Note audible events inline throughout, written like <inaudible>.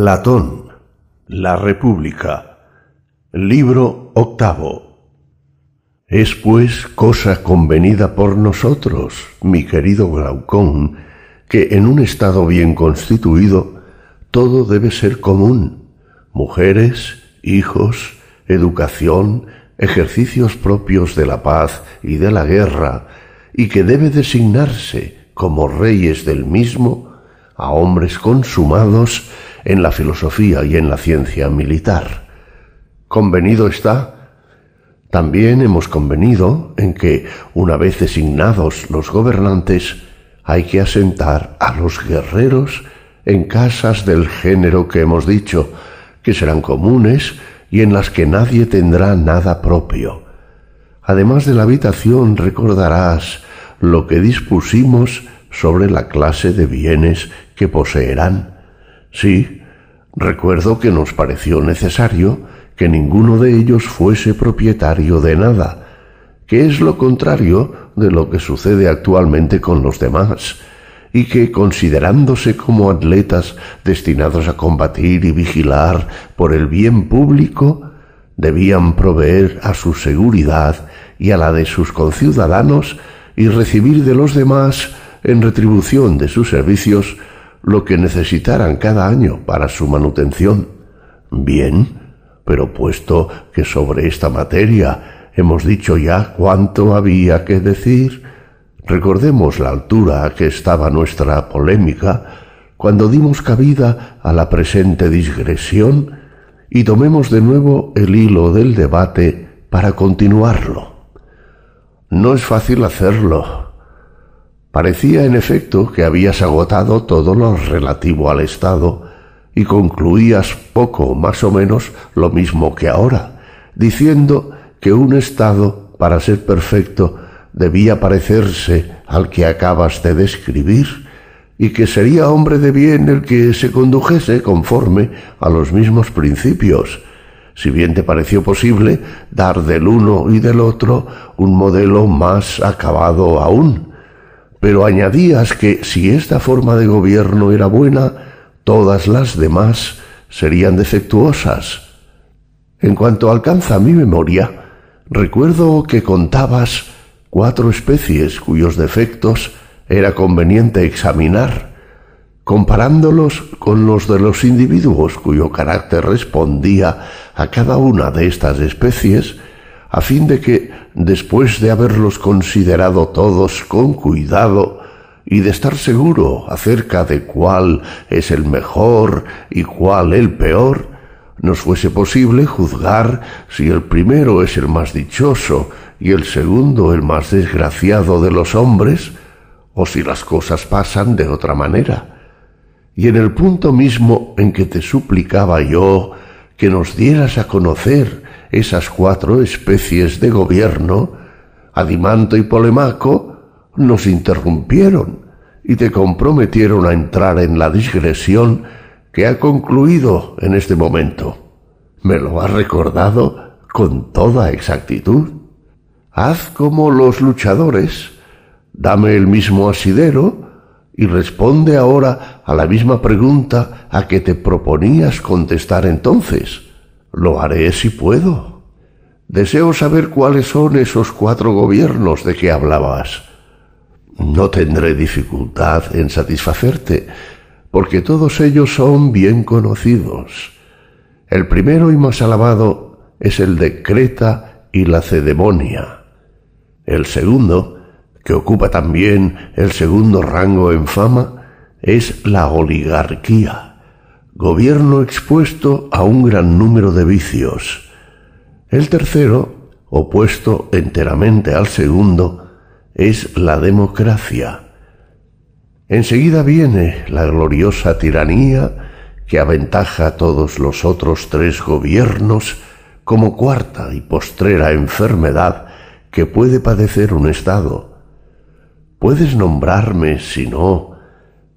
Platón, La República, libro octavo. Es pues cosa convenida por nosotros, mi querido Glaucón, que en un estado bien constituido todo debe ser común, mujeres, hijos, educación, ejercicios propios de la paz y de la guerra, y que debe designarse como reyes del mismo a hombres consumados en la filosofía y en la ciencia militar. Convenido está, también hemos convenido en que, una vez designados los gobernantes, hay que asentar a los guerreros en casas del género que hemos dicho, que serán comunes y en las que nadie tendrá nada propio. Además de la habitación recordarás lo que dispusimos sobre la clase de bienes que poseerán. Sí, recuerdo que nos pareció necesario que ninguno de ellos fuese propietario de nada, que es lo contrario de lo que sucede actualmente con los demás, y que, considerándose como atletas destinados a combatir y vigilar por el bien público, debían proveer a su seguridad y a la de sus conciudadanos y recibir de los demás, en retribución de sus servicios, lo que necesitaran cada año para su manutención. Bien, pero puesto que sobre esta materia hemos dicho ya cuánto había que decir, Recordemos la altura a que estaba nuestra polémica cuando dimos cabida a la presente digresión y tomemos de nuevo el hilo del debate para continuarlo. No es fácil hacerlo. Parecía en efecto que habías agotado todo lo relativo al Estado y concluías poco más o menos lo mismo que ahora, diciendo que un Estado, para ser perfecto, debía parecerse al que acabas de describir, y que sería hombre de bien el que se condujese conforme a los mismos principios, si bien te pareció posible dar del uno y del otro un modelo más acabado aún. Pero añadías que si esta forma de gobierno era buena, todas las demás serían defectuosas. En cuanto alcanza mi memoria, recuerdo que contabas cuatro especies cuyos defectos era conveniente examinar, comparándolos con los de los individuos cuyo carácter respondía a cada una de estas especies, a fin de que, después de haberlos considerado todos con cuidado y de estar seguro acerca de cuál es el mejor y cuál el peor, nos fuese posible juzgar si el primero es el más dichoso y el segundo el más desgraciado de los hombres, o si las cosas pasan de otra manera. Y en el punto mismo en que te suplicaba yo que nos dieras a conocer esas cuatro especies de gobierno, Adimanto y Polemaco nos interrumpieron y te comprometieron a entrar en la digresión que ha concluido en este momento. Me lo has recordado con toda exactitud. Haz como los luchadores, dame el mismo asidero y responde ahora a la misma pregunta a que te proponías contestar entonces. Lo haré si puedo. Deseo saber cuáles son esos cuatro gobiernos de que hablabas. No tendré dificultad en satisfacerte, porque todos ellos son bien conocidos. El primero y más alabado es el de Creta y la Cedemonia. El segundo, que ocupa también el segundo rango en fama, es la oligarquía, gobierno expuesto a un gran número de vicios. El tercero, opuesto enteramente al segundo, es la democracia. Enseguida viene la gloriosa tiranía que aventaja a todos los otros tres gobiernos como cuarta y postrera enfermedad que puede padecer un Estado. ¿Puedes nombrarme, si no,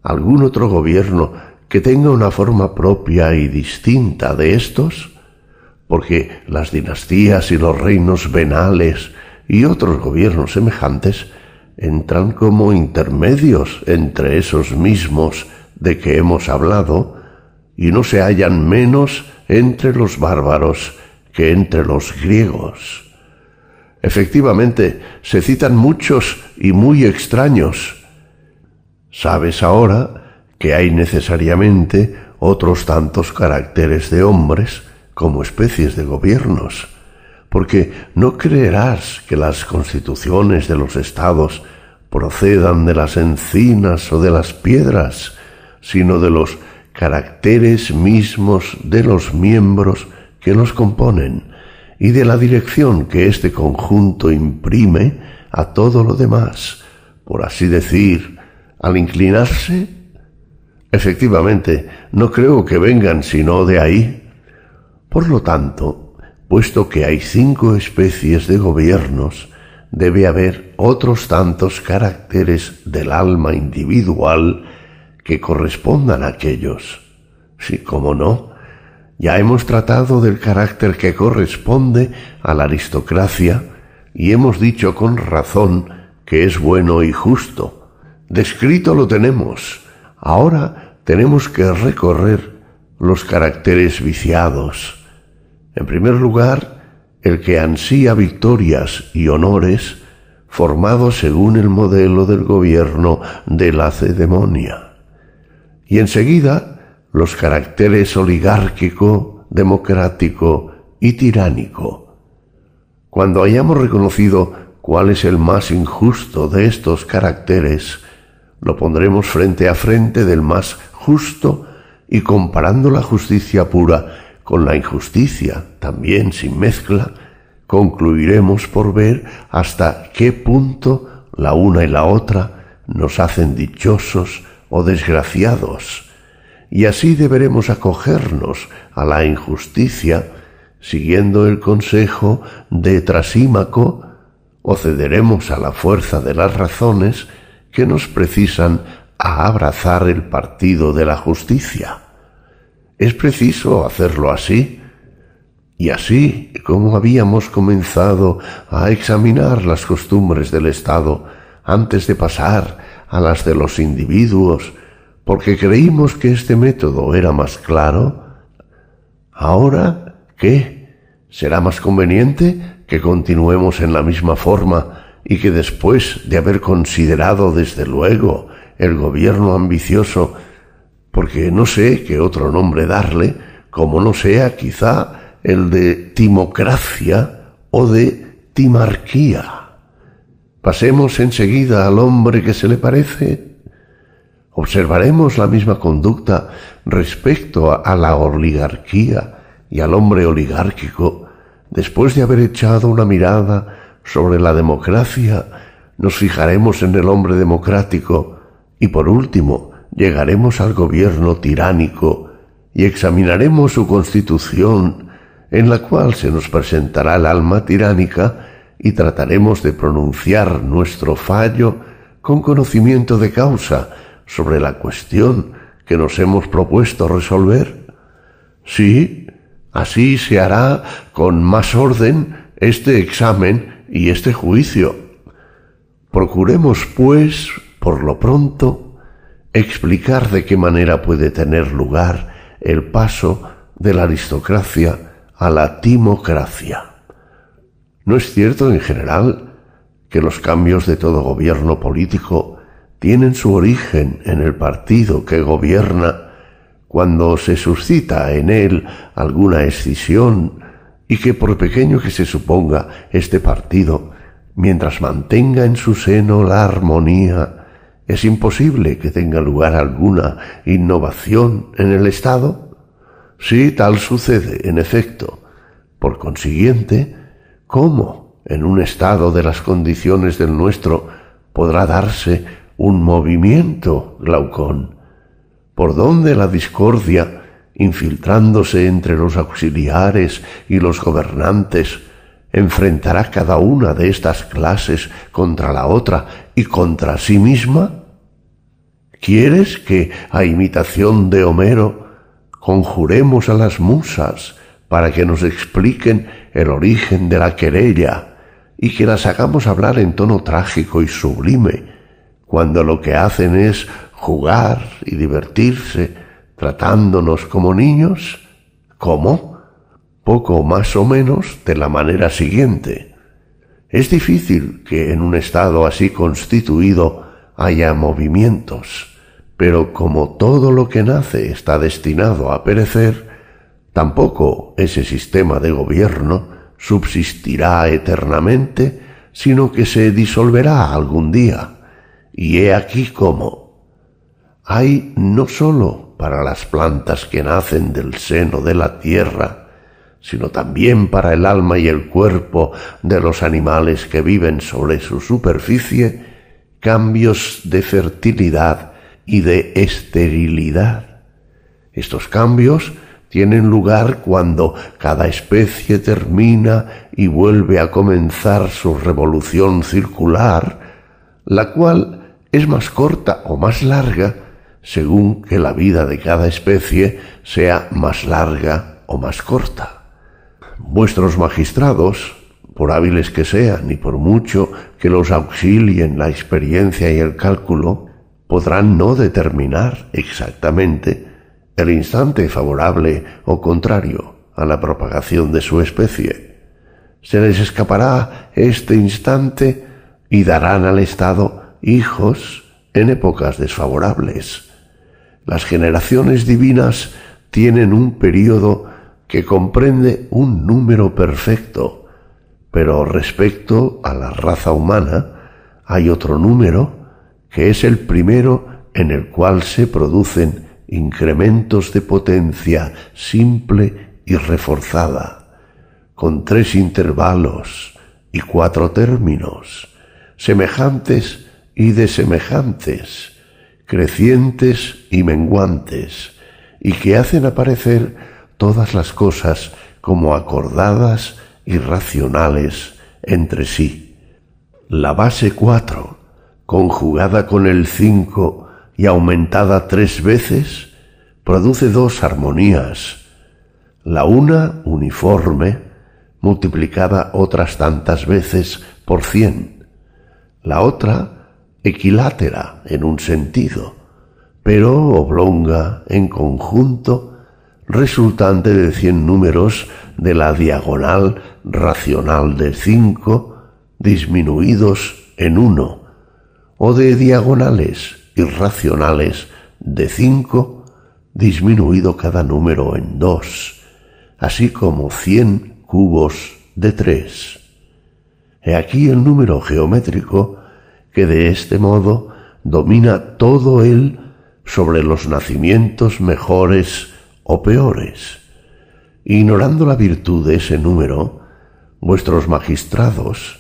algún otro gobierno que tenga una forma propia y distinta de estos? Porque las dinastías y los reinos venales y otros gobiernos semejantes entran como intermedios entre esos mismos de que hemos hablado y no se hallan menos entre los bárbaros que entre los griegos. Efectivamente, se citan muchos y muy extraños. Sabes ahora que hay necesariamente otros tantos caracteres de hombres como especies de gobiernos, porque no creerás que las constituciones de los estados procedan de las encinas o de las piedras, sino de los caracteres mismos de los miembros que los componen y de la dirección que este conjunto imprime a todo lo demás, por así decir, al inclinarse. Efectivamente, no creo que vengan sino de ahí. Por lo tanto, puesto que hay cinco especies de gobiernos, debe haber otros tantos caracteres del alma individual que correspondan a aquellos. Sí, como no, ya hemos tratado del carácter que corresponde a la aristocracia y hemos dicho con razón que es bueno y justo. Descrito lo tenemos. Ahora tenemos que recorrer los caracteres viciados. En primer lugar, el que ansía victorias y honores formados según el modelo del gobierno de la cedemonia. Y enseguida, los caracteres oligárquico, democrático y tiránico. Cuando hayamos reconocido cuál es el más injusto de estos caracteres, lo pondremos frente a frente del más justo y comparando la justicia pura con la injusticia, también sin mezcla, concluiremos por ver hasta qué punto la una y la otra nos hacen dichosos o desgraciados, y así deberemos acogernos a la injusticia, siguiendo el consejo de Trasímaco, o cederemos a la fuerza de las razones que nos precisan a abrazar el partido de la justicia. Es preciso hacerlo así, y así como habíamos comenzado a examinar las costumbres del Estado antes de pasar a las de los individuos, porque creímos que este método era más claro, ahora, ¿qué? ¿Será más conveniente que continuemos en la misma forma y que después de haber considerado desde luego el gobierno ambicioso, porque no sé qué otro nombre darle, como no sea quizá el de timocracia o de timarquía. Pasemos enseguida al hombre que se le parece Observaremos la misma conducta respecto a la oligarquía y al hombre oligárquico después de haber echado una mirada sobre la democracia, nos fijaremos en el hombre democrático y por último llegaremos al gobierno tiránico y examinaremos su constitución en la cual se nos presentará el alma tiránica y trataremos de pronunciar nuestro fallo con conocimiento de causa, sobre la cuestión que nos hemos propuesto resolver? Sí, así se hará con más orden este examen y este juicio. Procuremos, pues, por lo pronto, explicar de qué manera puede tener lugar el paso de la aristocracia a la timocracia. ¿No es cierto en general que los cambios de todo gobierno político tienen su origen en el partido que gobierna cuando se suscita en él alguna escisión y que por pequeño que se suponga este partido, mientras mantenga en su seno la armonía, es imposible que tenga lugar alguna innovación en el Estado? Sí, tal sucede, en efecto. Por consiguiente, ¿cómo en un Estado de las condiciones del nuestro podrá darse un movimiento, Glaucón, por donde la discordia, infiltrándose entre los auxiliares y los gobernantes, enfrentará cada una de estas clases contra la otra y contra sí misma? ¿Quieres que, a imitación de Homero, conjuremos a las musas para que nos expliquen el origen de la querella y que las hagamos hablar en tono trágico y sublime, cuando lo que hacen es jugar y divertirse, tratándonos como niños? ¿Cómo? Poco más o menos de la manera siguiente. Es difícil que en un estado así constituido haya movimientos, pero como todo lo que nace está destinado a perecer, tampoco ese sistema de gobierno subsistirá eternamente, sino que se disolverá algún día. Y he aquí cómo. Hay no sólo para las plantas que nacen del seno de la tierra, sino también para el alma y el cuerpo de los animales que viven sobre su superficie, cambios de fertilidad y de esterilidad. Estos cambios tienen lugar cuando cada especie termina y vuelve a comenzar su revolución circular, la cual es más corta o más larga según que la vida de cada especie sea más larga o más corta. Vuestros magistrados, por hábiles que sean y por mucho que los auxilien la experiencia y el cálculo, podrán no determinar exactamente el instante favorable o contrario a la propagación de su especie. Se les escapará este instante y darán al Estado hijos en épocas desfavorables. Las generaciones divinas tienen un período que comprende un número perfecto, pero respecto a la raza humana hay otro número que es el primero en el cual se producen incrementos de potencia simple y reforzada, con tres intervalos y cuatro términos, semejantes y desemejantes, crecientes y menguantes, y que hacen aparecer todas las cosas como acordadas y racionales entre sí. La base cuatro, conjugada con el cinco y aumentada tres veces, produce dos armonías. La una uniforme, multiplicada otras tantas veces por cien. La otra equilátera en un sentido, pero oblonga en conjunto resultante de cien números de la diagonal racional de cinco disminuidos en uno, o de diagonales irracionales de cinco disminuido cada número en dos, así como cien cubos de tres. He aquí el número geométrico que de este modo domina todo él sobre los nacimientos mejores o peores. Ignorando la virtud de ese número, vuestros magistrados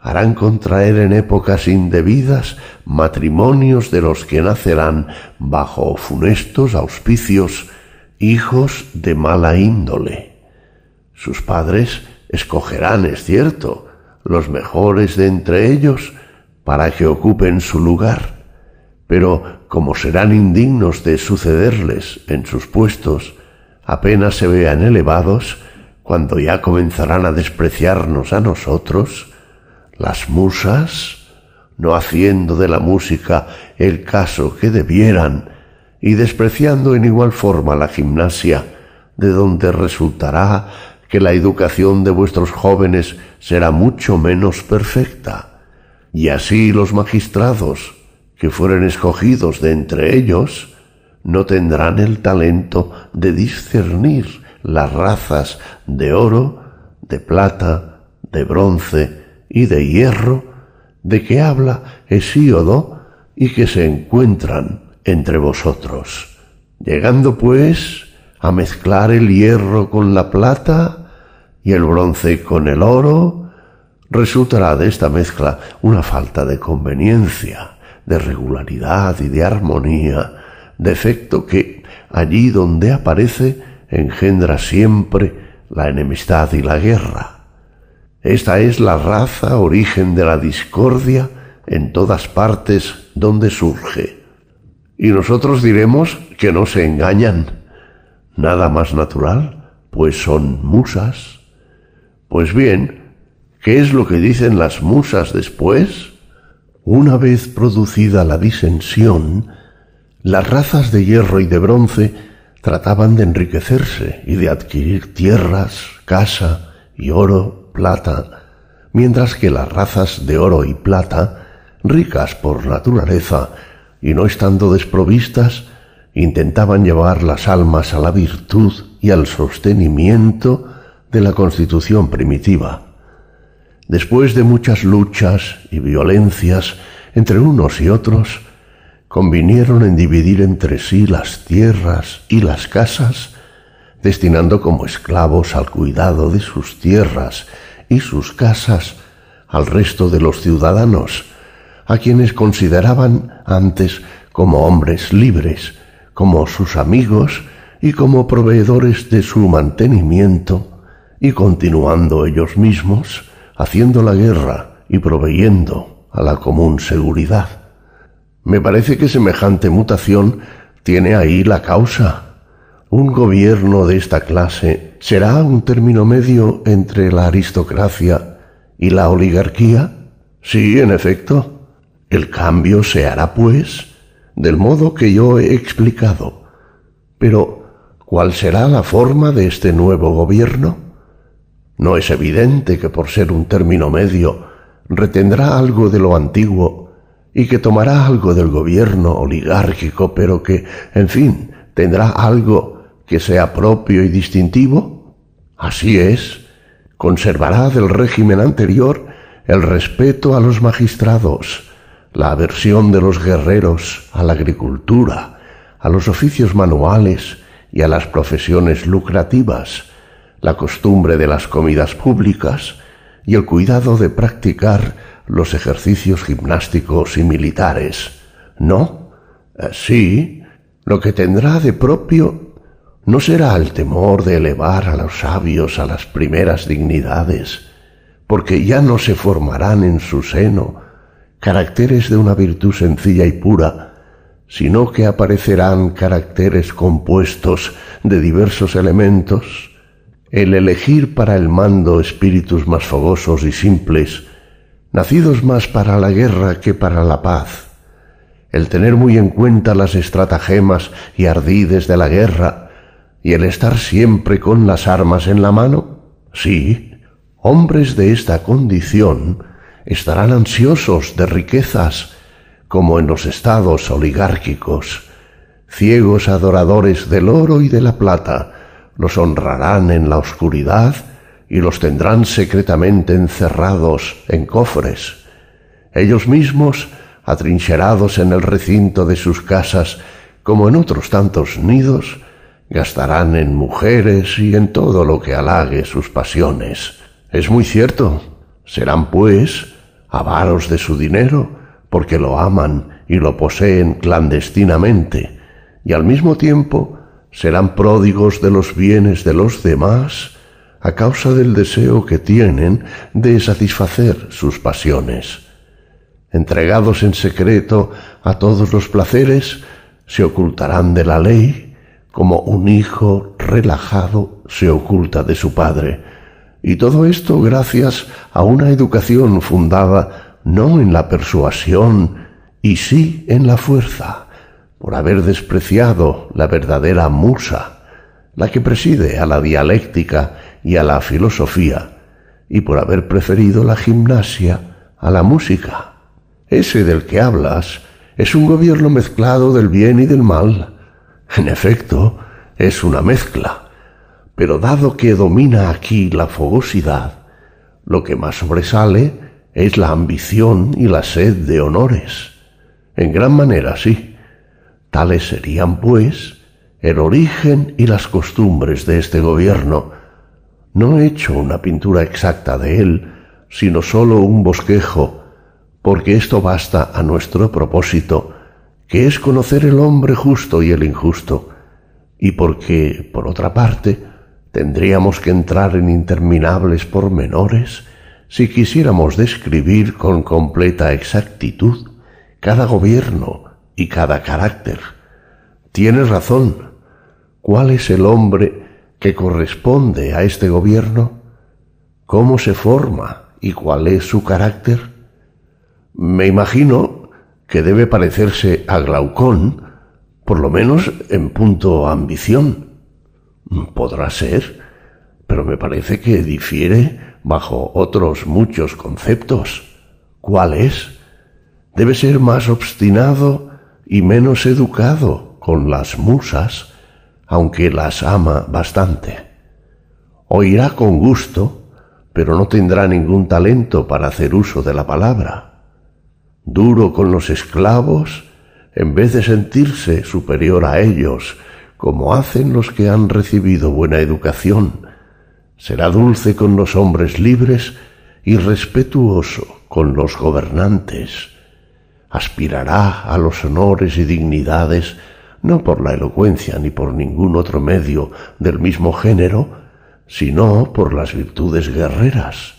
harán contraer en épocas indebidas matrimonios de los que nacerán bajo funestos auspicios hijos de mala índole. Sus padres escogerán, es cierto, los mejores de entre ellos para que ocupen su lugar, pero como serán indignos de sucederles en sus puestos, apenas se vean elevados, cuando ya comenzarán a despreciarnos a nosotros, las musas, no haciendo de la música el caso que debieran, y despreciando en igual forma la gimnasia, de donde resultará que la educación de vuestros jóvenes será mucho menos perfecta, y así los magistrados, que fueren escogidos de entre ellos, no tendrán el talento de discernir las razas de oro, de plata, de bronce y de hierro de que habla Hesíodo y que se encuentran entre vosotros. Llegando pues a mezclar el hierro con la plata y el bronce con el oro, resultará de esta mezcla una falta de conveniencia de regularidad y de armonía, defecto que allí donde aparece engendra siempre la enemistad y la guerra. Esta es la raza origen de la discordia en todas partes donde surge. Y nosotros diremos que no se engañan. Nada más natural, pues son musas. Pues bien, ¿qué es lo que dicen las musas después? Una vez producida la disensión, las razas de hierro y de bronce trataban de enriquecerse y de adquirir tierras, casa y oro, plata, mientras que las razas de oro y plata, ricas por naturaleza y no estando desprovistas, intentaban llevar las almas a la virtud y al sostenimiento de la constitución primitiva. Después de muchas luchas y violencias entre unos y otros, convinieron en dividir entre sí las tierras y las casas, destinando como esclavos al cuidado de sus tierras y sus casas al resto de los ciudadanos, a quienes consideraban antes como hombres libres, como sus amigos y como proveedores de su mantenimiento, y continuando ellos mismos, haciendo la guerra y proveyendo a la común seguridad. Me parece que semejante mutación tiene ahí la causa. Un gobierno de esta clase será un término medio entre la aristocracia y la oligarquía. Sí, en efecto. El cambio se hará, pues, del modo que yo he explicado. Pero, ¿cuál será la forma de este nuevo gobierno? No es evidente que por ser un término medio retendrá algo de lo antiguo y que tomará algo del gobierno oligárquico, pero que, en fin, tendrá algo que sea propio y distintivo? Así es, conservará del régimen anterior el respeto a los magistrados, la aversión de los guerreros a la agricultura, a los oficios manuales y a las profesiones lucrativas, la costumbre de las comidas públicas y el cuidado de practicar los ejercicios gimnásticos y militares. ¿No? Eh, sí, lo que tendrá de propio no será el temor de elevar a los sabios a las primeras dignidades, porque ya no se formarán en su seno caracteres de una virtud sencilla y pura, sino que aparecerán caracteres compuestos de diversos elementos, el elegir para el mando espíritus más fogosos y simples, nacidos más para la guerra que para la paz, el tener muy en cuenta las estratagemas y ardides de la guerra, y el estar siempre con las armas en la mano? Sí, hombres de esta condición estarán ansiosos de riquezas, como en los estados oligárquicos. Ciegos adoradores del oro y de la plata los honrarán en la oscuridad y los tendrán secretamente encerrados en cofres. Ellos mismos, atrincherados en el recinto de sus casas, como en otros tantos nidos, gastarán en mujeres y en todo lo que halague sus pasiones. Es muy cierto. Serán, pues, avaros de su dinero, porque lo aman y lo poseen clandestinamente, y al mismo tiempo serán pródigos de los bienes de los demás a causa del deseo que tienen de satisfacer sus pasiones. Entregados en secreto a todos los placeres, se ocultarán de la ley como un hijo relajado se oculta de su padre, y todo esto gracias a una educación fundada no en la persuasión y sí en la fuerza, por haber despreciado la verdadera musa, la que preside a la dialéctica y a la filosofía, y por haber preferido la gimnasia a la música. Ese del que hablas es un gobierno mezclado del bien y del mal. En efecto, es una mezcla pero dado que domina aquí la fogosidad, lo que más sobresale es la ambición y la sed de honores. En gran manera sí. Tales serían, pues, el origen y las costumbres de este gobierno. No he hecho una pintura exacta de él, sino sólo un bosquejo, porque esto basta a nuestro propósito, que es conocer el hombre justo y el injusto, y porque, por otra parte, Tendríamos que entrar en interminables pormenores si quisiéramos describir con completa exactitud cada gobierno y cada carácter. Tienes razón. ¿Cuál es el hombre que corresponde a este gobierno? ¿Cómo se forma y cuál es su carácter? Me imagino que debe parecerse a Glaucón, por lo menos en punto ambición. Podrá ser, pero me parece que difiere bajo otros muchos conceptos. ¿Cuál es? Debe ser más obstinado y menos educado con las musas, aunque las ama bastante. Oirá con gusto, pero no tendrá ningún talento para hacer uso de la palabra. Duro con los esclavos, en vez de sentirse superior a ellos, como hacen los que han recibido buena educación, será dulce con los hombres libres y respetuoso con los gobernantes. Aspirará a los honores y dignidades no por la elocuencia ni por ningún otro medio del mismo género, sino por las virtudes guerreras,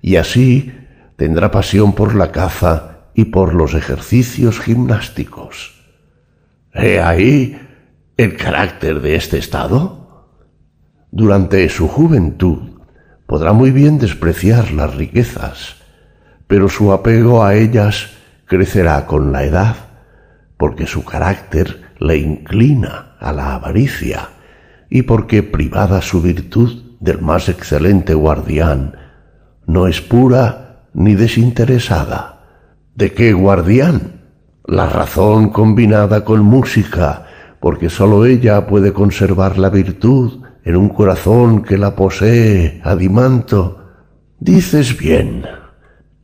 y así tendrá pasión por la caza y por los ejercicios gimnásticos. He ahí el carácter de este estado. Durante su juventud podrá muy bien despreciar las riquezas, pero su apego a ellas crecerá con la edad, porque su carácter le inclina a la avaricia y porque privada su virtud del más excelente guardián, no es pura ni desinteresada. ¿De qué guardián? La razón combinada con música, porque sólo ella puede conservar la virtud en un corazón que la posee, Adimanto. Dices bien,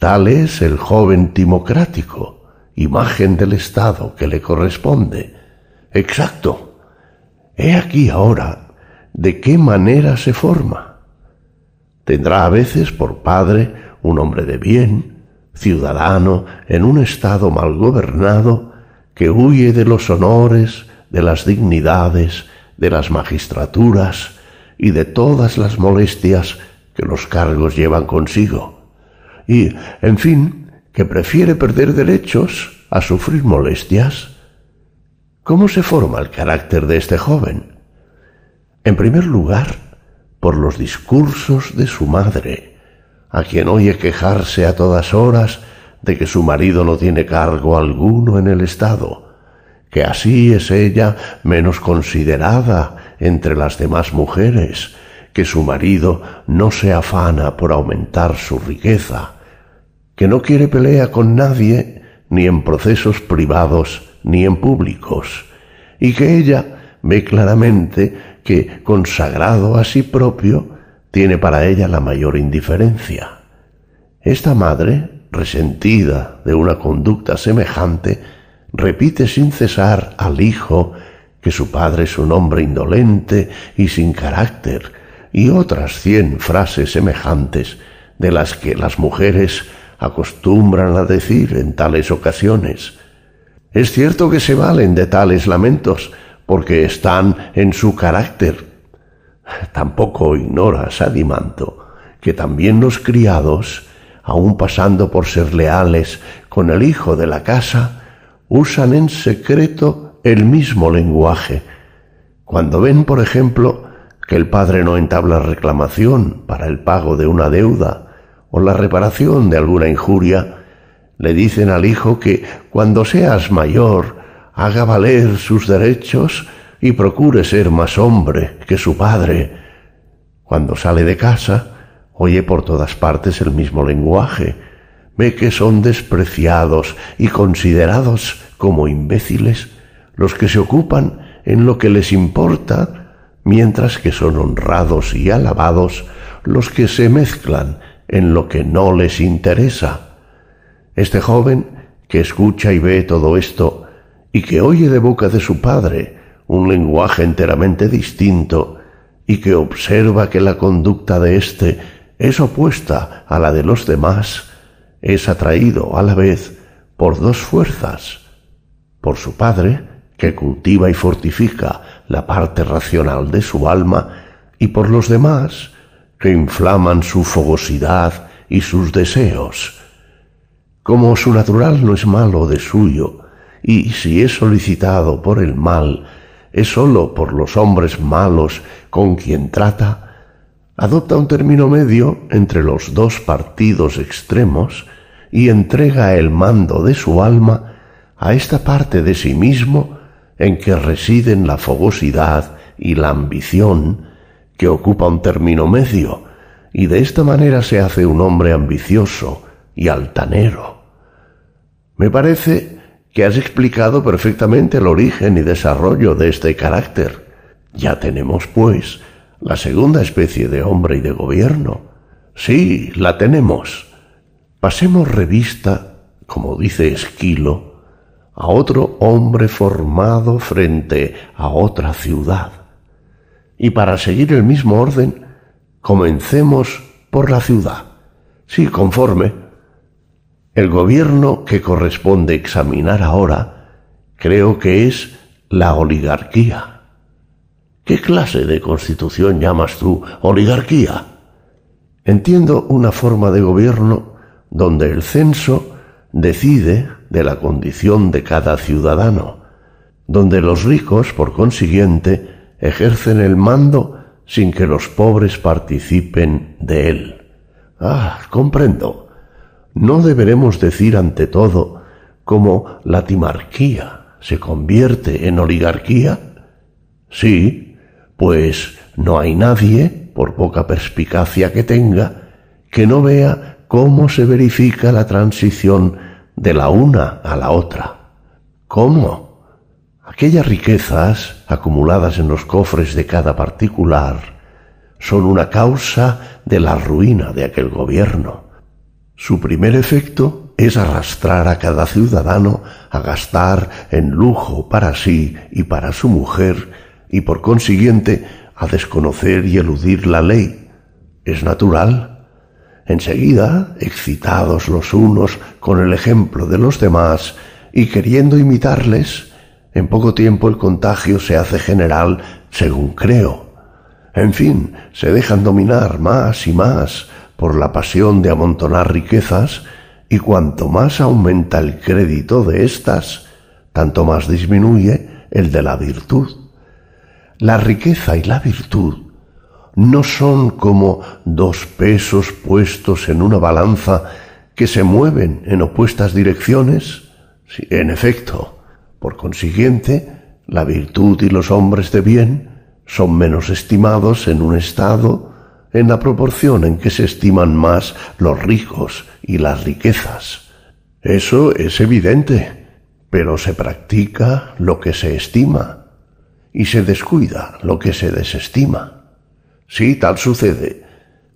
tal es el joven timocrático, imagen del Estado que le corresponde. Exacto. He aquí ahora de qué manera se forma. Tendrá a veces por padre un hombre de bien, ciudadano en un Estado mal gobernado, que huye de los honores, de las dignidades, de las magistraturas y de todas las molestias que los cargos llevan consigo. Y, en fin, que prefiere perder derechos a sufrir molestias. ¿Cómo se forma el carácter de este joven? En primer lugar, por los discursos de su madre, a quien oye quejarse a todas horas de que su marido no tiene cargo alguno en el Estado, que así es ella menos considerada entre las demás mujeres, que su marido no se afana por aumentar su riqueza, que no quiere pelea con nadie, ni en procesos privados ni en públicos, y que ella ve claramente que, consagrado a sí propio, tiene para ella la mayor indiferencia. Esta madre, resentida de una conducta semejante, repite sin cesar al hijo que su padre es un hombre indolente y sin carácter, y otras cien frases semejantes de las que las mujeres acostumbran a decir en tales ocasiones. Es cierto que se valen de tales lamentos, porque están en su carácter. Tampoco ignora Sadimanto que también los criados, aun pasando por ser leales con el hijo de la casa, usan en secreto el mismo lenguaje. Cuando ven, por ejemplo, que el padre no entabla reclamación para el pago de una deuda o la reparación de alguna injuria, le dicen al hijo que cuando seas mayor haga valer sus derechos y procure ser más hombre que su padre. Cuando sale de casa, oye por todas partes el mismo lenguaje, ve que son despreciados y considerados como imbéciles los que se ocupan en lo que les importa, mientras que son honrados y alabados los que se mezclan en lo que no les interesa. Este joven que escucha y ve todo esto y que oye de boca de su padre un lenguaje enteramente distinto y que observa que la conducta de éste es opuesta a la de los demás, es atraído a la vez por dos fuerzas, por su Padre, que cultiva y fortifica la parte racional de su alma, y por los demás, que inflaman su fogosidad y sus deseos. Como su natural no es malo de suyo, y si es solicitado por el mal, es sólo por los hombres malos con quien trata, adopta un término medio entre los dos partidos extremos y entrega el mando de su alma a esta parte de sí mismo en que residen la fogosidad y la ambición, que ocupa un término medio, y de esta manera se hace un hombre ambicioso y altanero. Me parece que has explicado perfectamente el origen y desarrollo de este carácter. Ya tenemos, pues, la segunda especie de hombre y de gobierno. Sí, la tenemos. Pasemos revista, como dice Esquilo, a otro hombre formado frente a otra ciudad. Y para seguir el mismo orden, comencemos por la ciudad. Sí, conforme. El gobierno que corresponde examinar ahora creo que es la oligarquía. ¿Qué clase de constitución llamas tú oligarquía? Entiendo una forma de gobierno donde el censo decide de la condición de cada ciudadano, donde los ricos, por consiguiente, ejercen el mando sin que los pobres participen de él. Ah, comprendo. No deberemos decir ante todo cómo la timarquía se convierte en oligarquía. Sí, pues no hay nadie, por poca perspicacia que tenga, que no vea cómo se verifica la transición de la una a la otra. ¿Cómo? Aquellas riquezas acumuladas en los cofres de cada particular son una causa de la ruina de aquel gobierno. Su primer efecto es arrastrar a cada ciudadano a gastar en lujo para sí y para su mujer y por consiguiente a desconocer y eludir la ley. Es natural. Enseguida, excitados los unos con el ejemplo de los demás y queriendo imitarles, en poco tiempo el contagio se hace general, según creo. En fin, se dejan dominar más y más por la pasión de amontonar riquezas, y cuanto más aumenta el crédito de éstas, tanto más disminuye el de la virtud. La riqueza y la virtud no son como dos pesos puestos en una balanza que se mueven en opuestas direcciones. en efecto, por consiguiente, la virtud y los hombres de bien son menos estimados en un Estado en la proporción en que se estiman más los ricos y las riquezas. Eso es evidente, pero se practica lo que se estima y se descuida lo que se desestima. Sí, tal sucede.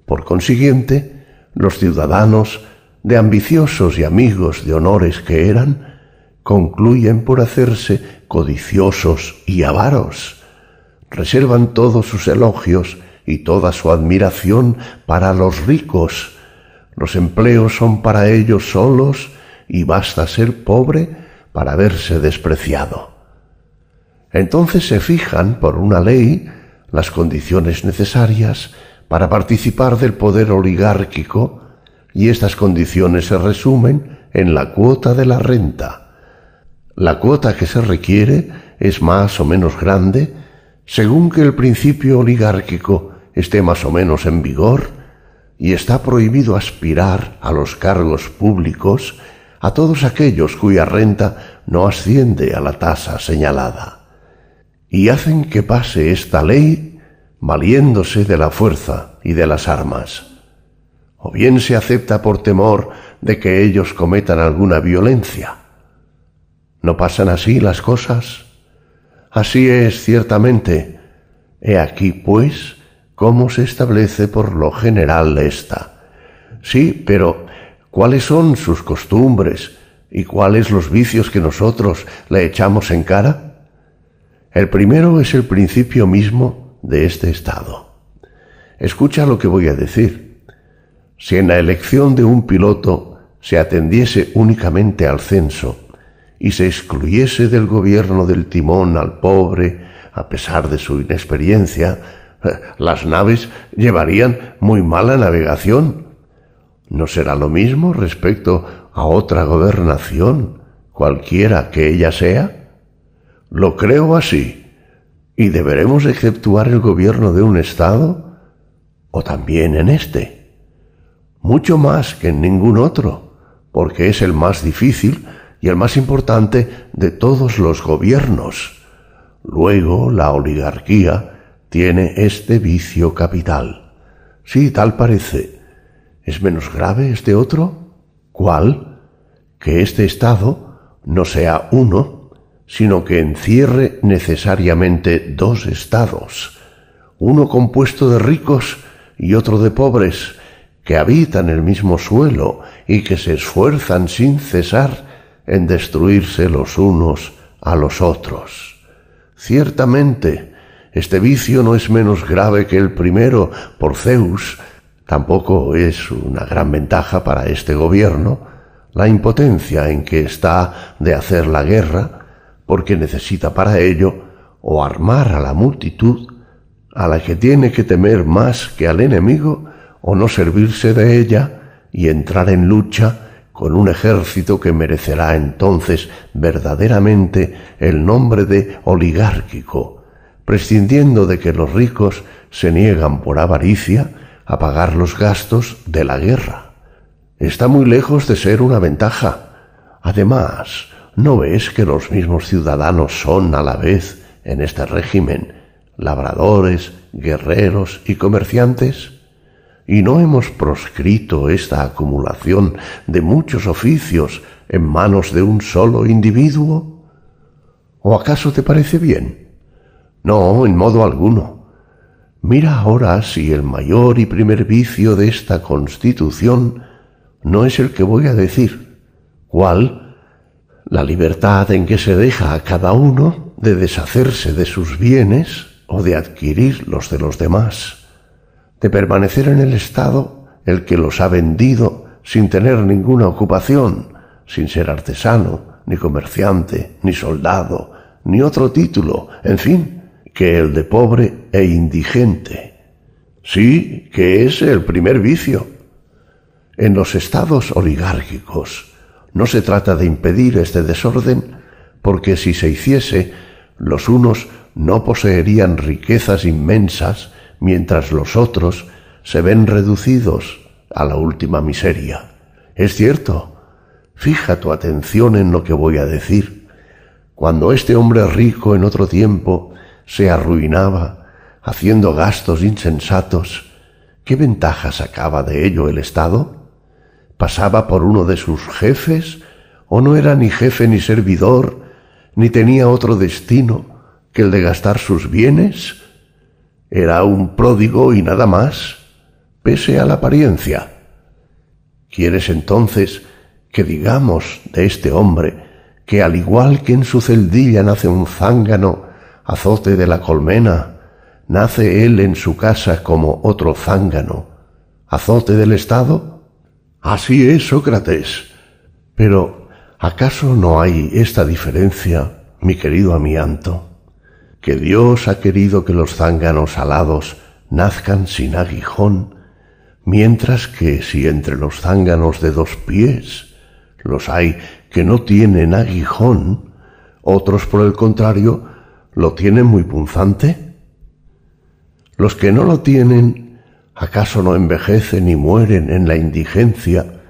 Por consiguiente, los ciudadanos, de ambiciosos y amigos de honores que eran, concluyen por hacerse codiciosos y avaros. Reservan todos sus elogios y toda su admiración para los ricos. Los empleos son para ellos solos y basta ser pobre para verse despreciado. Entonces se fijan por una ley las condiciones necesarias para participar del poder oligárquico y estas condiciones se resumen en la cuota de la renta la cuota que se requiere es más o menos grande según que el principio oligárquico esté más o menos en vigor y está prohibido aspirar a los cargos públicos a todos aquellos cuya renta no asciende a la tasa señalada. Y hacen que pase esta ley valiéndose de la fuerza y de las armas. O bien se acepta por temor de que ellos cometan alguna violencia, ¿No pasan así las cosas? Así es ciertamente. He aquí, pues, cómo se establece por lo general esta. Sí, pero ¿cuáles son sus costumbres y cuáles los vicios que nosotros le echamos en cara? El primero es el principio mismo de este estado. Escucha lo que voy a decir. Si en la elección de un piloto se atendiese únicamente al censo, y se excluyese del gobierno del timón al pobre, a pesar de su inexperiencia, <laughs> las naves llevarían muy mala navegación. ¿No será lo mismo respecto a otra gobernación, cualquiera que ella sea? Lo creo así. ¿Y deberemos exceptuar el gobierno de un Estado? ¿O también en este? Mucho más que en ningún otro, porque es el más difícil y el más importante de todos los gobiernos. Luego la oligarquía tiene este vicio capital. Sí, tal parece. ¿Es menos grave este otro? ¿Cuál? Que este Estado no sea uno, sino que encierre necesariamente dos estados, uno compuesto de ricos y otro de pobres, que habitan el mismo suelo y que se esfuerzan sin cesar en destruirse los unos a los otros. Ciertamente, este vicio no es menos grave que el primero por Zeus, tampoco es una gran ventaja para este gobierno la impotencia en que está de hacer la guerra, porque necesita para ello o armar a la multitud, a la que tiene que temer más que al enemigo, o no servirse de ella y entrar en lucha con un ejército que merecerá entonces verdaderamente el nombre de oligárquico, prescindiendo de que los ricos se niegan por avaricia a pagar los gastos de la guerra. Está muy lejos de ser una ventaja. Además, ¿no ves que los mismos ciudadanos son a la vez en este régimen labradores, guerreros y comerciantes? ¿Y no hemos proscrito esta acumulación de muchos oficios en manos de un solo individuo? ¿O acaso te parece bien? No, en modo alguno. Mira ahora si el mayor y primer vicio de esta constitución no es el que voy a decir. ¿Cuál? La libertad en que se deja a cada uno de deshacerse de sus bienes o de adquirir los de los demás de permanecer en el Estado el que los ha vendido sin tener ninguna ocupación, sin ser artesano, ni comerciante, ni soldado, ni otro título, en fin, que el de pobre e indigente. Sí, que es el primer vicio. En los estados oligárquicos no se trata de impedir este desorden, porque si se hiciese, los unos no poseerían riquezas inmensas mientras los otros se ven reducidos a la última miseria. Es cierto, fija tu atención en lo que voy a decir. Cuando este hombre rico en otro tiempo se arruinaba haciendo gastos insensatos, ¿qué ventaja sacaba de ello el Estado? ¿Pasaba por uno de sus jefes o no era ni jefe ni servidor, ni tenía otro destino que el de gastar sus bienes? Era un pródigo y nada más, pese a la apariencia. ¿Quieres entonces que digamos de este hombre que al igual que en su celdilla nace un zángano, azote de la colmena, nace él en su casa como otro zángano, azote del Estado? Así es, Sócrates. Pero, ¿acaso no hay esta diferencia, mi querido amianto? que Dios ha querido que los zánganos alados nazcan sin aguijón, mientras que si entre los zánganos de dos pies los hay que no tienen aguijón, otros por el contrario lo tienen muy punzante. Los que no lo tienen, ¿acaso no envejecen y mueren en la indigencia,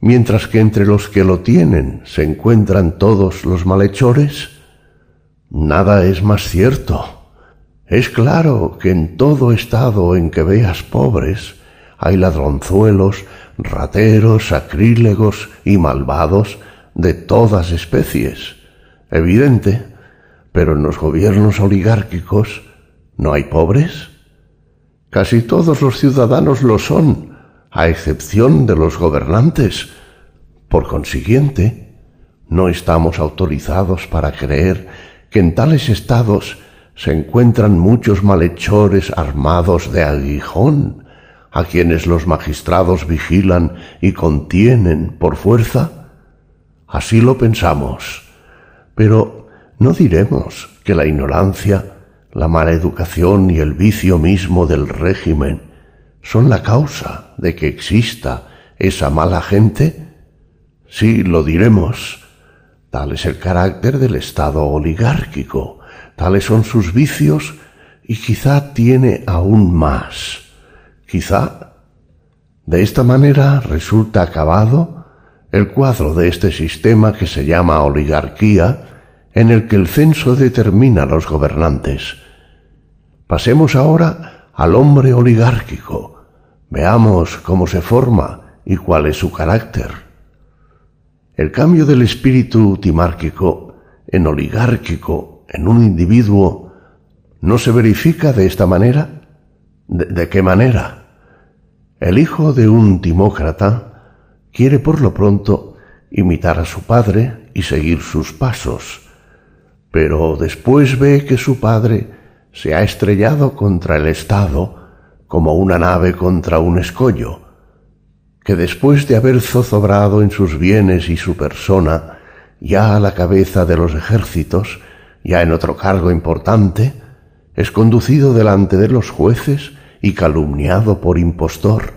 mientras que entre los que lo tienen se encuentran todos los malhechores? Nada es más cierto. Es claro que en todo estado en que veas pobres hay ladronzuelos, rateros, sacrílegos y malvados de todas especies. Evidente, pero en los gobiernos oligárquicos no hay pobres. Casi todos los ciudadanos lo son, a excepción de los gobernantes. Por consiguiente, no estamos autorizados para creer que en tales estados se encuentran muchos malhechores armados de aguijón, a quienes los magistrados vigilan y contienen por fuerza? Así lo pensamos, pero no diremos que la ignorancia, la mala educación y el vicio mismo del régimen son la causa de que exista esa mala gente? Sí, lo diremos, Tal es el carácter del Estado oligárquico, tales son sus vicios y quizá tiene aún más. Quizá de esta manera resulta acabado el cuadro de este sistema que se llama oligarquía en el que el censo determina a los gobernantes. Pasemos ahora al hombre oligárquico. Veamos cómo se forma y cuál es su carácter. El cambio del espíritu timárquico en oligárquico en un individuo no se verifica de esta manera. ¿De, de qué manera? El hijo de un timócrata quiere por lo pronto imitar a su padre y seguir sus pasos, pero después ve que su padre se ha estrellado contra el Estado como una nave contra un escollo, que después de haber zozobrado en sus bienes y su persona, ya a la cabeza de los ejércitos, ya en otro cargo importante, es conducido delante de los jueces y calumniado por impostor.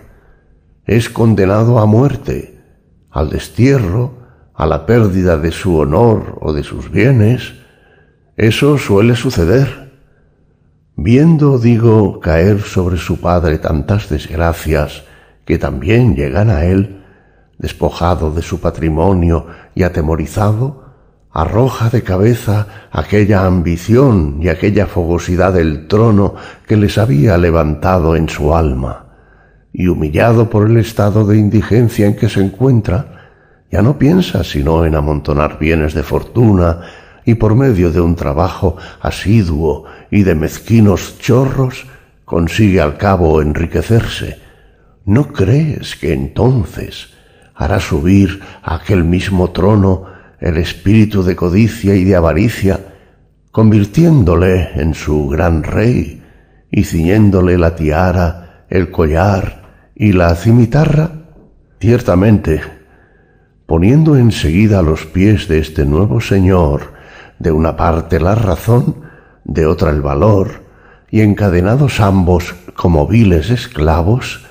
Es condenado a muerte, al destierro, a la pérdida de su honor o de sus bienes. Eso suele suceder Viendo, digo, caer sobre su padre tantas desgracias que también llegan a él, despojado de su patrimonio y atemorizado, arroja de cabeza aquella ambición y aquella fogosidad del trono que les había levantado en su alma, y humillado por el estado de indigencia en que se encuentra, ya no piensa sino en amontonar bienes de fortuna y por medio de un trabajo asiduo y de mezquinos chorros consigue al cabo enriquecerse, ¿no crees que entonces hará subir a aquel mismo trono el espíritu de codicia y de avaricia, convirtiéndole en su gran rey y ciñéndole la tiara, el collar y la cimitarra? Ciertamente, poniendo enseguida a los pies de este nuevo señor de una parte la razón, de otra el valor, y encadenados ambos como viles esclavos,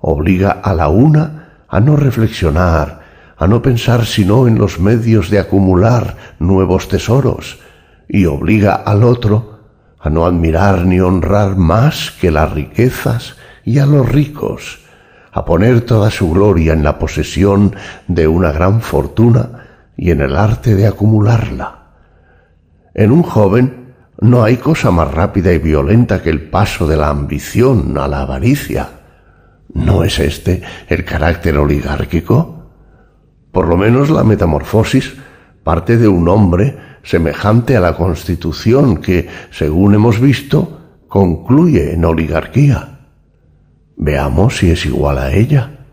obliga a la una a no reflexionar, a no pensar sino en los medios de acumular nuevos tesoros, y obliga al otro a no admirar ni honrar más que las riquezas y a los ricos, a poner toda su gloria en la posesión de una gran fortuna y en el arte de acumularla. En un joven no hay cosa más rápida y violenta que el paso de la ambición a la avaricia. ¿No es este el carácter oligárquico? Por lo menos la metamorfosis parte de un hombre semejante a la constitución que, según hemos visto, concluye en oligarquía. Veamos si es igual a ella.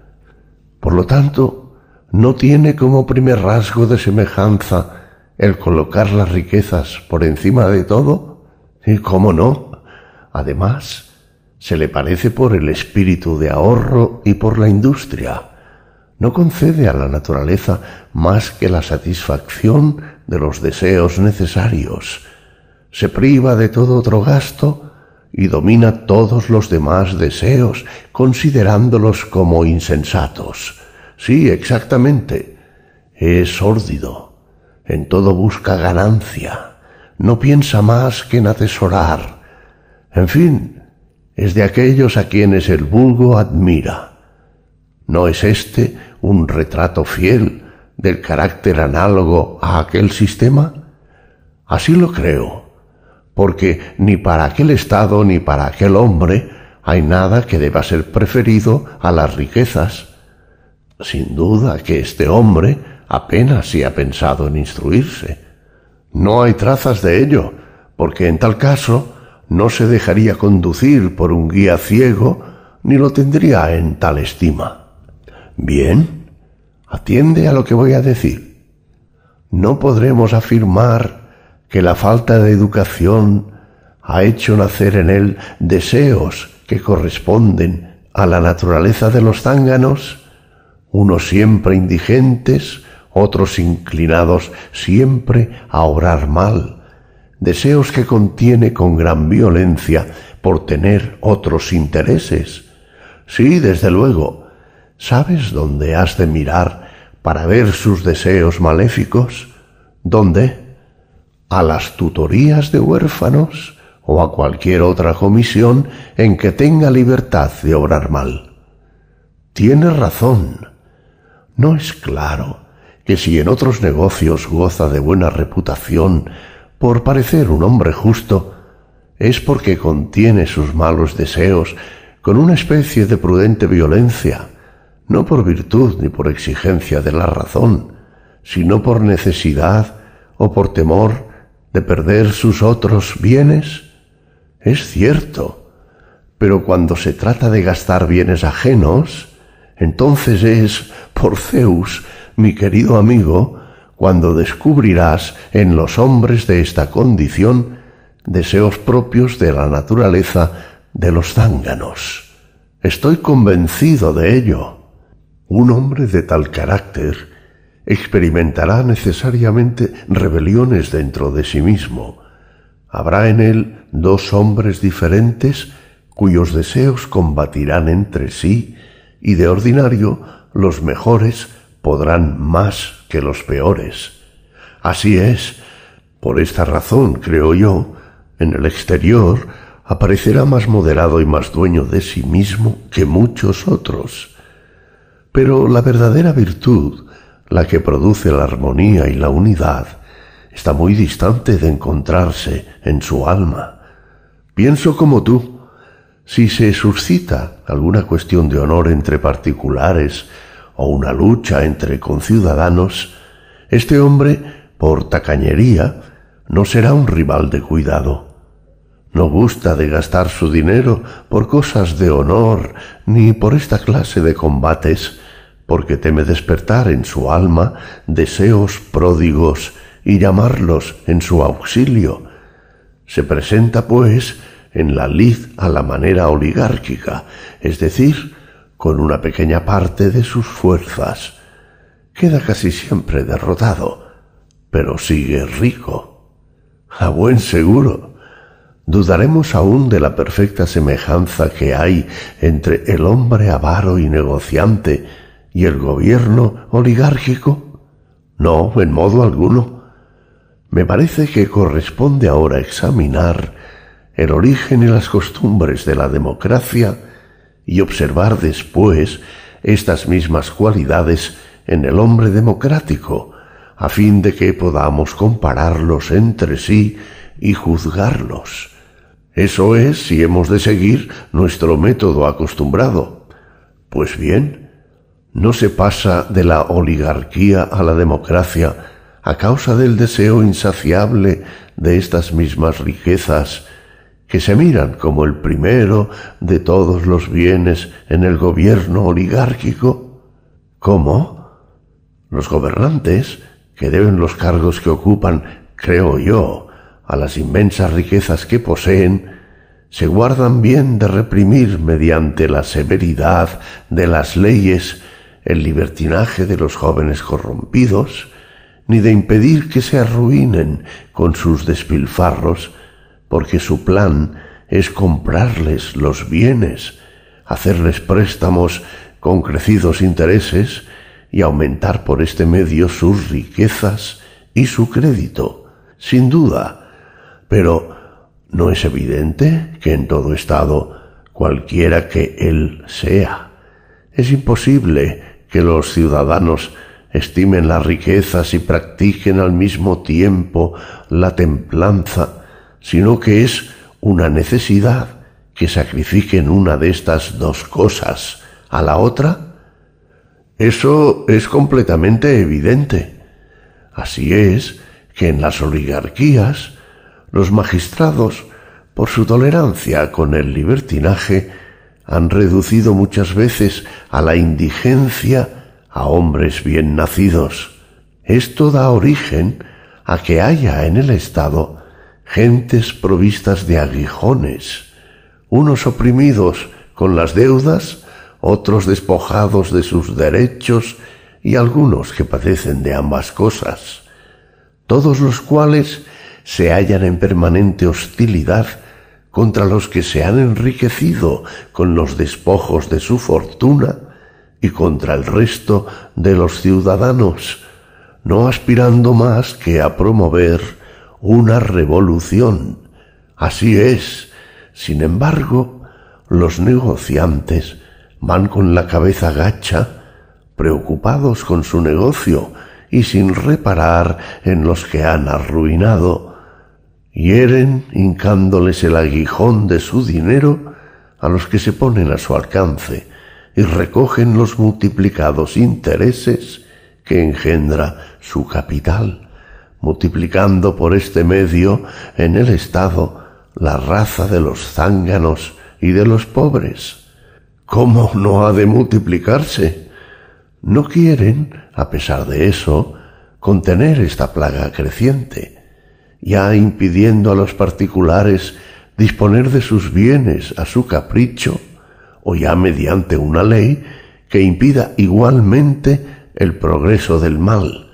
Por lo tanto, no tiene como primer rasgo de semejanza el colocar las riquezas por encima de todo? ¿Y cómo no? Además, se le parece por el espíritu de ahorro y por la industria. No concede a la naturaleza más que la satisfacción de los deseos necesarios. Se priva de todo otro gasto y domina todos los demás deseos, considerándolos como insensatos. Sí, exactamente. Es sórdido en todo busca ganancia, no piensa más que en atesorar. En fin, es de aquellos a quienes el vulgo admira. ¿No es este un retrato fiel del carácter análogo a aquel sistema? Así lo creo, porque ni para aquel Estado ni para aquel hombre hay nada que deba ser preferido a las riquezas. Sin duda que este hombre apenas si ha pensado en instruirse. No hay trazas de ello, porque en tal caso no se dejaría conducir por un guía ciego ni lo tendría en tal estima. Bien, atiende a lo que voy a decir. No podremos afirmar que la falta de educación ha hecho nacer en él deseos que corresponden a la naturaleza de los zánganos, unos siempre indigentes, otros inclinados siempre a obrar mal, deseos que contiene con gran violencia por tener otros intereses. Sí, desde luego. ¿Sabes dónde has de mirar para ver sus deseos maléficos? ¿Dónde? ¿A las tutorías de huérfanos o a cualquier otra comisión en que tenga libertad de obrar mal? Tienes razón. No es claro que si en otros negocios goza de buena reputación por parecer un hombre justo, es porque contiene sus malos deseos con una especie de prudente violencia, no por virtud ni por exigencia de la razón, sino por necesidad o por temor de perder sus otros bienes? Es cierto, pero cuando se trata de gastar bienes ajenos, entonces es, por Zeus, mi querido amigo, cuando descubrirás en los hombres de esta condición deseos propios de la naturaleza de los zánganos. Estoy convencido de ello. Un hombre de tal carácter experimentará necesariamente rebeliones dentro de sí mismo. Habrá en él dos hombres diferentes cuyos deseos combatirán entre sí y de ordinario los mejores podrán más que los peores. Así es, por esta razón, creo yo, en el exterior aparecerá más moderado y más dueño de sí mismo que muchos otros. Pero la verdadera virtud, la que produce la armonía y la unidad, está muy distante de encontrarse en su alma. Pienso como tú, si se suscita alguna cuestión de honor entre particulares o una lucha entre conciudadanos, este hombre, por tacañería, no será un rival de cuidado. No gusta de gastar su dinero por cosas de honor ni por esta clase de combates, porque teme despertar en su alma deseos pródigos y llamarlos en su auxilio. Se presenta, pues, en la lid a la manera oligárquica, es decir, con una pequeña parte de sus fuerzas. Queda casi siempre derrotado, pero sigue rico. A buen seguro. Dudaremos aún de la perfecta semejanza que hay entre el hombre avaro y negociante y el gobierno oligárquico. No, en modo alguno. Me parece que corresponde ahora examinar el origen y las costumbres de la democracia y observar después estas mismas cualidades en el hombre democrático, a fin de que podamos compararlos entre sí y juzgarlos. Eso es si hemos de seguir nuestro método acostumbrado. Pues bien, no se pasa de la oligarquía a la democracia a causa del deseo insaciable de estas mismas riquezas que se miran como el primero de todos los bienes en el gobierno oligárquico? ¿Cómo? Los gobernantes, que deben los cargos que ocupan, creo yo, a las inmensas riquezas que poseen, se guardan bien de reprimir mediante la severidad de las leyes el libertinaje de los jóvenes corrompidos, ni de impedir que se arruinen con sus despilfarros porque su plan es comprarles los bienes, hacerles préstamos con crecidos intereses y aumentar por este medio sus riquezas y su crédito, sin duda. Pero ¿no es evidente que en todo estado, cualquiera que él sea, es imposible que los ciudadanos estimen las riquezas y practiquen al mismo tiempo la templanza sino que es una necesidad que sacrifiquen una de estas dos cosas a la otra? Eso es completamente evidente. Así es que en las oligarquías los magistrados, por su tolerancia con el libertinaje, han reducido muchas veces a la indigencia a hombres bien nacidos. Esto da origen a que haya en el Estado gentes provistas de aguijones, unos oprimidos con las deudas, otros despojados de sus derechos y algunos que padecen de ambas cosas, todos los cuales se hallan en permanente hostilidad contra los que se han enriquecido con los despojos de su fortuna y contra el resto de los ciudadanos, no aspirando más que a promover una revolución. Así es. Sin embargo, los negociantes van con la cabeza gacha, preocupados con su negocio y sin reparar en los que han arruinado, hieren hincándoles el aguijón de su dinero a los que se ponen a su alcance y recogen los multiplicados intereses que engendra su capital, multiplicando por este medio en el Estado la raza de los zánganos y de los pobres. ¿Cómo no ha de multiplicarse? No quieren, a pesar de eso, contener esta plaga creciente, ya impidiendo a los particulares disponer de sus bienes a su capricho, o ya mediante una ley que impida igualmente el progreso del mal.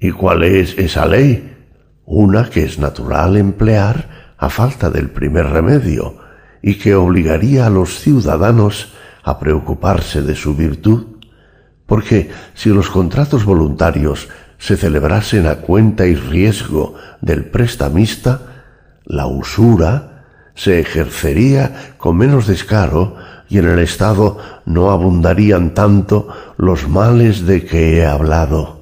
¿Y cuál es esa ley? Una que es natural emplear a falta del primer remedio y que obligaría a los ciudadanos a preocuparse de su virtud. Porque si los contratos voluntarios se celebrasen a cuenta y riesgo del prestamista, la usura se ejercería con menos descaro y en el Estado no abundarían tanto los males de que he hablado.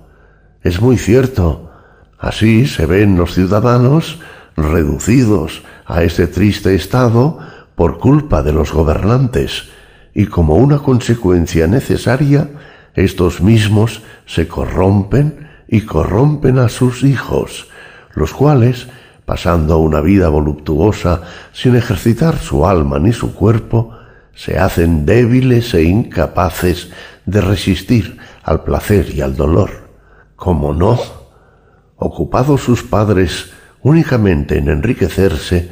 Es muy cierto. Así se ven los ciudadanos reducidos a este triste estado por culpa de los gobernantes, y como una consecuencia necesaria, estos mismos se corrompen y corrompen a sus hijos, los cuales, pasando una vida voluptuosa sin ejercitar su alma ni su cuerpo, se hacen débiles e incapaces de resistir al placer y al dolor. Como no, ocupados sus padres únicamente en enriquecerse,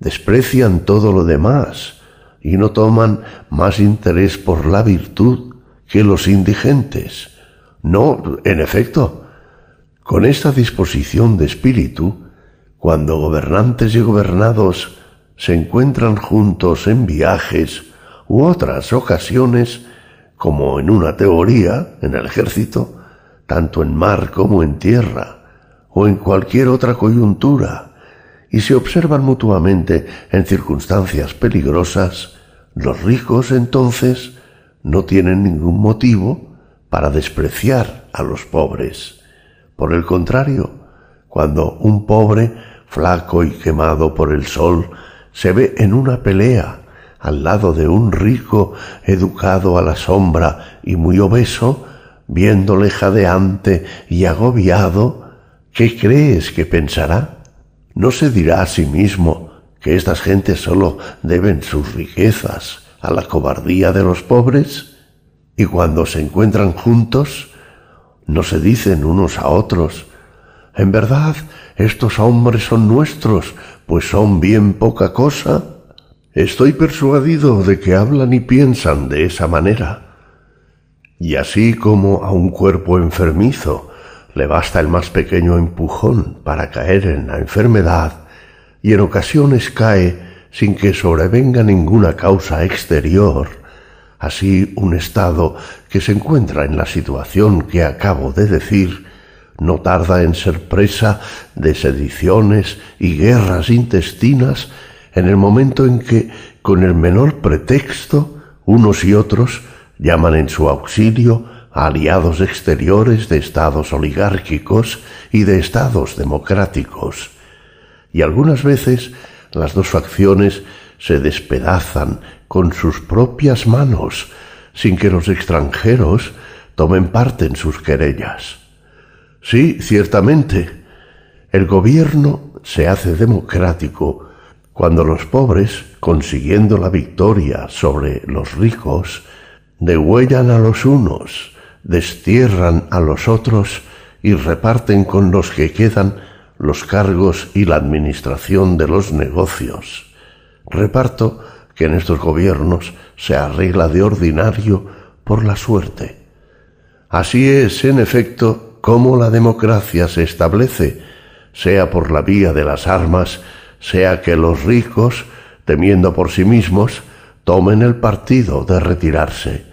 desprecian todo lo demás y no toman más interés por la virtud que los indigentes. No, en efecto, con esta disposición de espíritu, cuando gobernantes y gobernados se encuentran juntos en viajes u otras ocasiones, como en una teoría, en el ejército, tanto en mar como en tierra, o en cualquier otra coyuntura, y se observan mutuamente en circunstancias peligrosas, los ricos entonces no tienen ningún motivo para despreciar a los pobres. Por el contrario, cuando un pobre, flaco y quemado por el sol, se ve en una pelea al lado de un rico educado a la sombra y muy obeso, viéndole jadeante y agobiado, ¿qué crees que pensará? ¿No se dirá a sí mismo que estas gentes sólo deben sus riquezas a la cobardía de los pobres? Y cuando se encuentran juntos, no se dicen unos a otros, en verdad, estos hombres son nuestros, pues son bien poca cosa. Estoy persuadido de que hablan y piensan de esa manera. Y así como a un cuerpo enfermizo le basta el más pequeño empujón para caer en la enfermedad, y en ocasiones cae sin que sobrevenga ninguna causa exterior, así un estado que se encuentra en la situación que acabo de decir, no tarda en ser presa de sediciones y guerras intestinas en el momento en que, con el menor pretexto, unos y otros llaman en su auxilio a aliados exteriores de estados oligárquicos y de estados democráticos. Y algunas veces las dos facciones se despedazan con sus propias manos, sin que los extranjeros tomen parte en sus querellas. Sí, ciertamente, el gobierno se hace democrático cuando los pobres, consiguiendo la victoria sobre los ricos, degüellan a los unos, destierran a los otros y reparten con los que quedan los cargos y la administración de los negocios. Reparto que en estos gobiernos se arregla de ordinario por la suerte. Así es, en efecto, como la democracia se establece, sea por la vía de las armas, sea que los ricos, temiendo por sí mismos, tomen el partido de retirarse.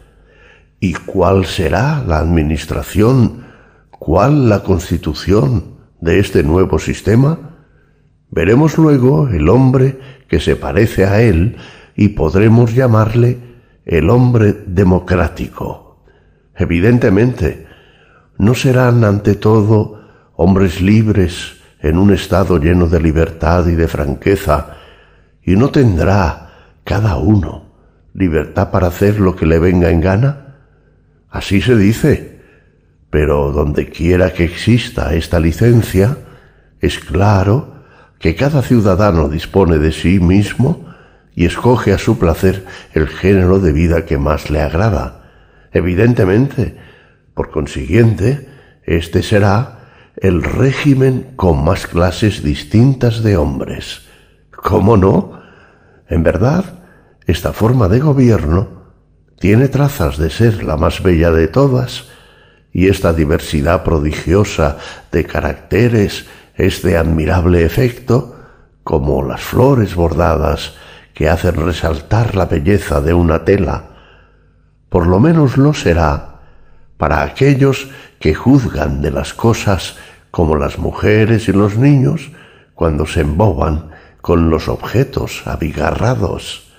¿Y cuál será la administración, cuál la constitución de este nuevo sistema? Veremos luego el hombre que se parece a él y podremos llamarle el hombre democrático. Evidentemente, ¿No serán ante todo hombres libres en un estado lleno de libertad y de franqueza? ¿Y no tendrá cada uno libertad para hacer lo que le venga en gana? Así se dice, pero donde quiera que exista esta licencia, es claro que cada ciudadano dispone de sí mismo y escoge a su placer el género de vida que más le agrada. Evidentemente, por consiguiente, este será el régimen con más clases distintas de hombres. ¿Cómo no? En verdad, esta forma de gobierno tiene trazas de ser la más bella de todas, y esta diversidad prodigiosa de caracteres es de admirable efecto, como las flores bordadas que hacen resaltar la belleza de una tela. Por lo menos lo será para aquellos que juzgan de las cosas como las mujeres y los niños cuando se emboban con los objetos abigarrados.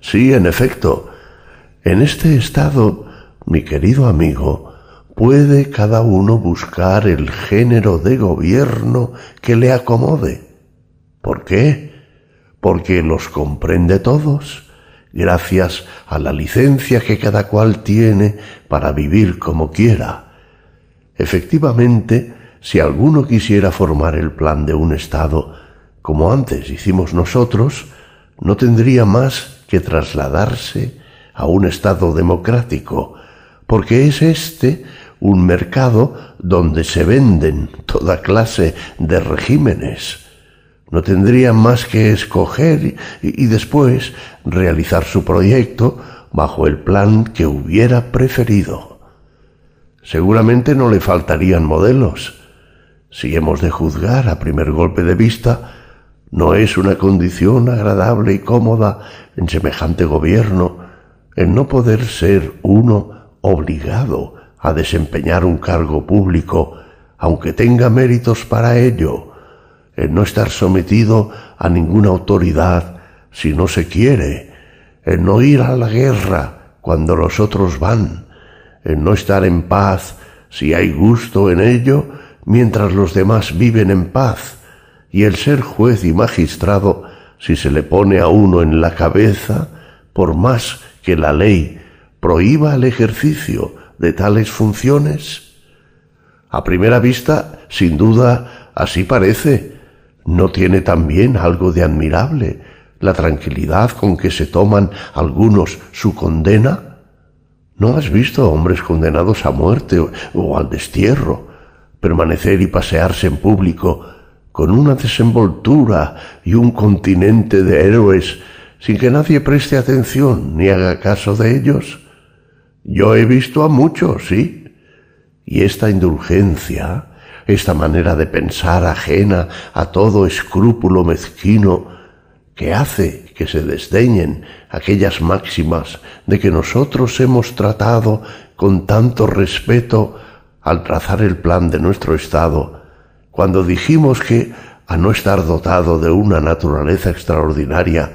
Sí, en efecto, en este estado, mi querido amigo, puede cada uno buscar el género de gobierno que le acomode. ¿Por qué? Porque los comprende todos gracias a la licencia que cada cual tiene para vivir como quiera. Efectivamente, si alguno quisiera formar el plan de un Estado, como antes hicimos nosotros, no tendría más que trasladarse a un Estado democrático, porque es este un mercado donde se venden toda clase de regímenes no tendría más que escoger y, después realizar su proyecto bajo el plan que hubiera preferido. Seguramente no le faltarían modelos. Si hemos de juzgar a primer golpe de vista, no es una condición agradable y cómoda en semejante gobierno el no poder ser uno obligado a desempeñar un cargo público, aunque tenga méritos para ello en no estar sometido a ninguna autoridad si no se quiere, en no ir a la guerra cuando los otros van, en no estar en paz si hay gusto en ello mientras los demás viven en paz, y el ser juez y magistrado si se le pone a uno en la cabeza, por más que la ley prohíba el ejercicio de tales funciones? A primera vista, sin duda, así parece, ¿No tiene también algo de admirable la tranquilidad con que se toman algunos su condena? ¿No has visto hombres condenados a muerte o, al destierro permanecer y pasearse en público con una desenvoltura y un continente de héroes sin que nadie preste atención ni haga caso de ellos? Yo he visto a muchos, sí, y esta indulgencia esta manera de pensar ajena a todo escrúpulo mezquino que hace que se desdeñen aquellas máximas de que nosotros hemos tratado con tanto respeto al trazar el plan de nuestro Estado, cuando dijimos que, a no estar dotado de una naturaleza extraordinaria,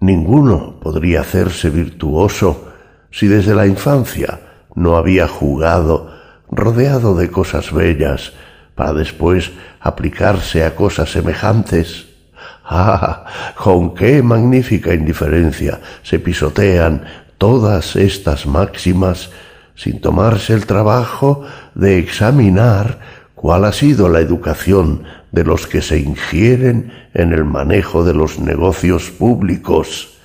ninguno podría hacerse virtuoso si desde la infancia no había jugado rodeado de cosas bellas, para después aplicarse a cosas semejantes. <laughs> ¡Ah! con qué magnífica indiferencia se pisotean todas estas máximas sin tomarse el trabajo de examinar cuál ha sido la educación de los que se ingieren en el manejo de los negocios públicos.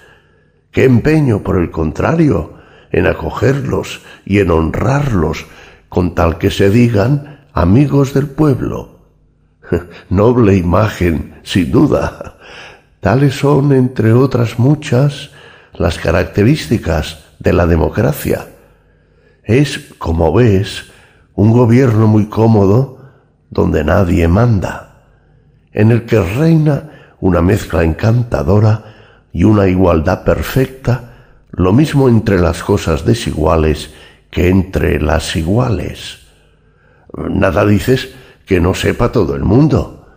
Qué empeño, por el contrario, en acogerlos y en honrarlos con tal que se digan amigos del pueblo. <laughs> Noble imagen, sin duda. Tales son, entre otras muchas, las características de la democracia. Es, como ves, un gobierno muy cómodo donde nadie manda, en el que reina una mezcla encantadora y una igualdad perfecta, lo mismo entre las cosas desiguales que entre las iguales. Nada dices que no sepa todo el mundo.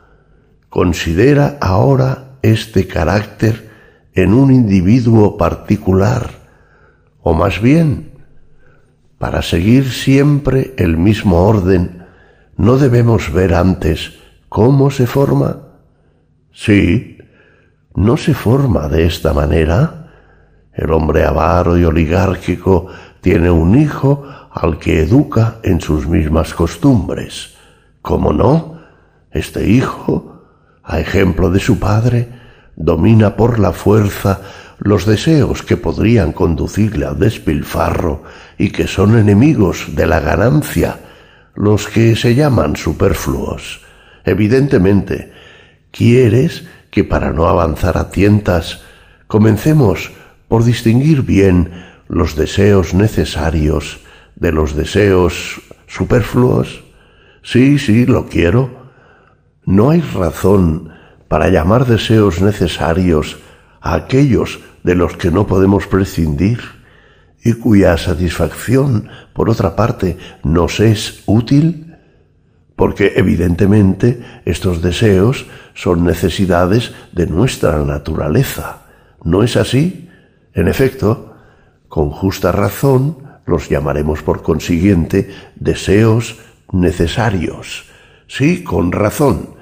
Considera ahora este carácter en un individuo particular, o más bien, Para seguir siempre el mismo orden, ¿no debemos ver antes cómo se forma? Sí, no se forma de esta manera. El hombre avaro y oligárquico tiene un hijo al que educa en sus mismas costumbres. ¿Cómo no? Este hijo, a ejemplo de su padre, domina por la fuerza los deseos que podrían conducirle al despilfarro y que son enemigos de la ganancia, los que se llaman superfluos. Evidentemente, quieres que para no avanzar a tientas comencemos por distinguir bien los deseos necesarios de los deseos superfluos. Sí, sí, lo quiero. No hay razón para llamar deseos necesarios a aquellos de los que no podemos prescindir y cuya satisfacción, por otra parte, nos es útil? Porque evidentemente estos deseos son necesidades de nuestra naturaleza. ¿No es así? En efecto, con justa razón los llamaremos por consiguiente deseos necesarios. Sí, con razón.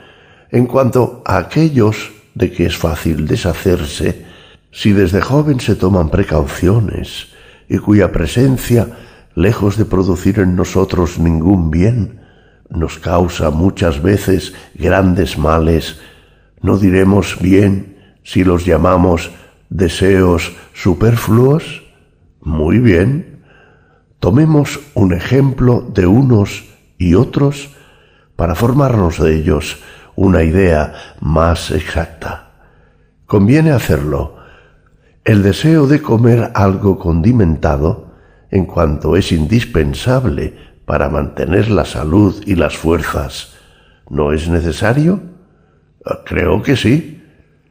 En cuanto a aquellos de que es fácil deshacerse, si desde joven se toman precauciones y cuya presencia, lejos de producir en nosotros ningún bien, nos causa muchas veces grandes males, ¿no diremos bien si los llamamos deseos superfluos? Muy bien. Tomemos un ejemplo de unos y otros para formarnos de ellos una idea más exacta. Conviene hacerlo. El deseo de comer algo condimentado, en cuanto es indispensable para mantener la salud y las fuerzas, ¿no es necesario? Ah, creo que sí.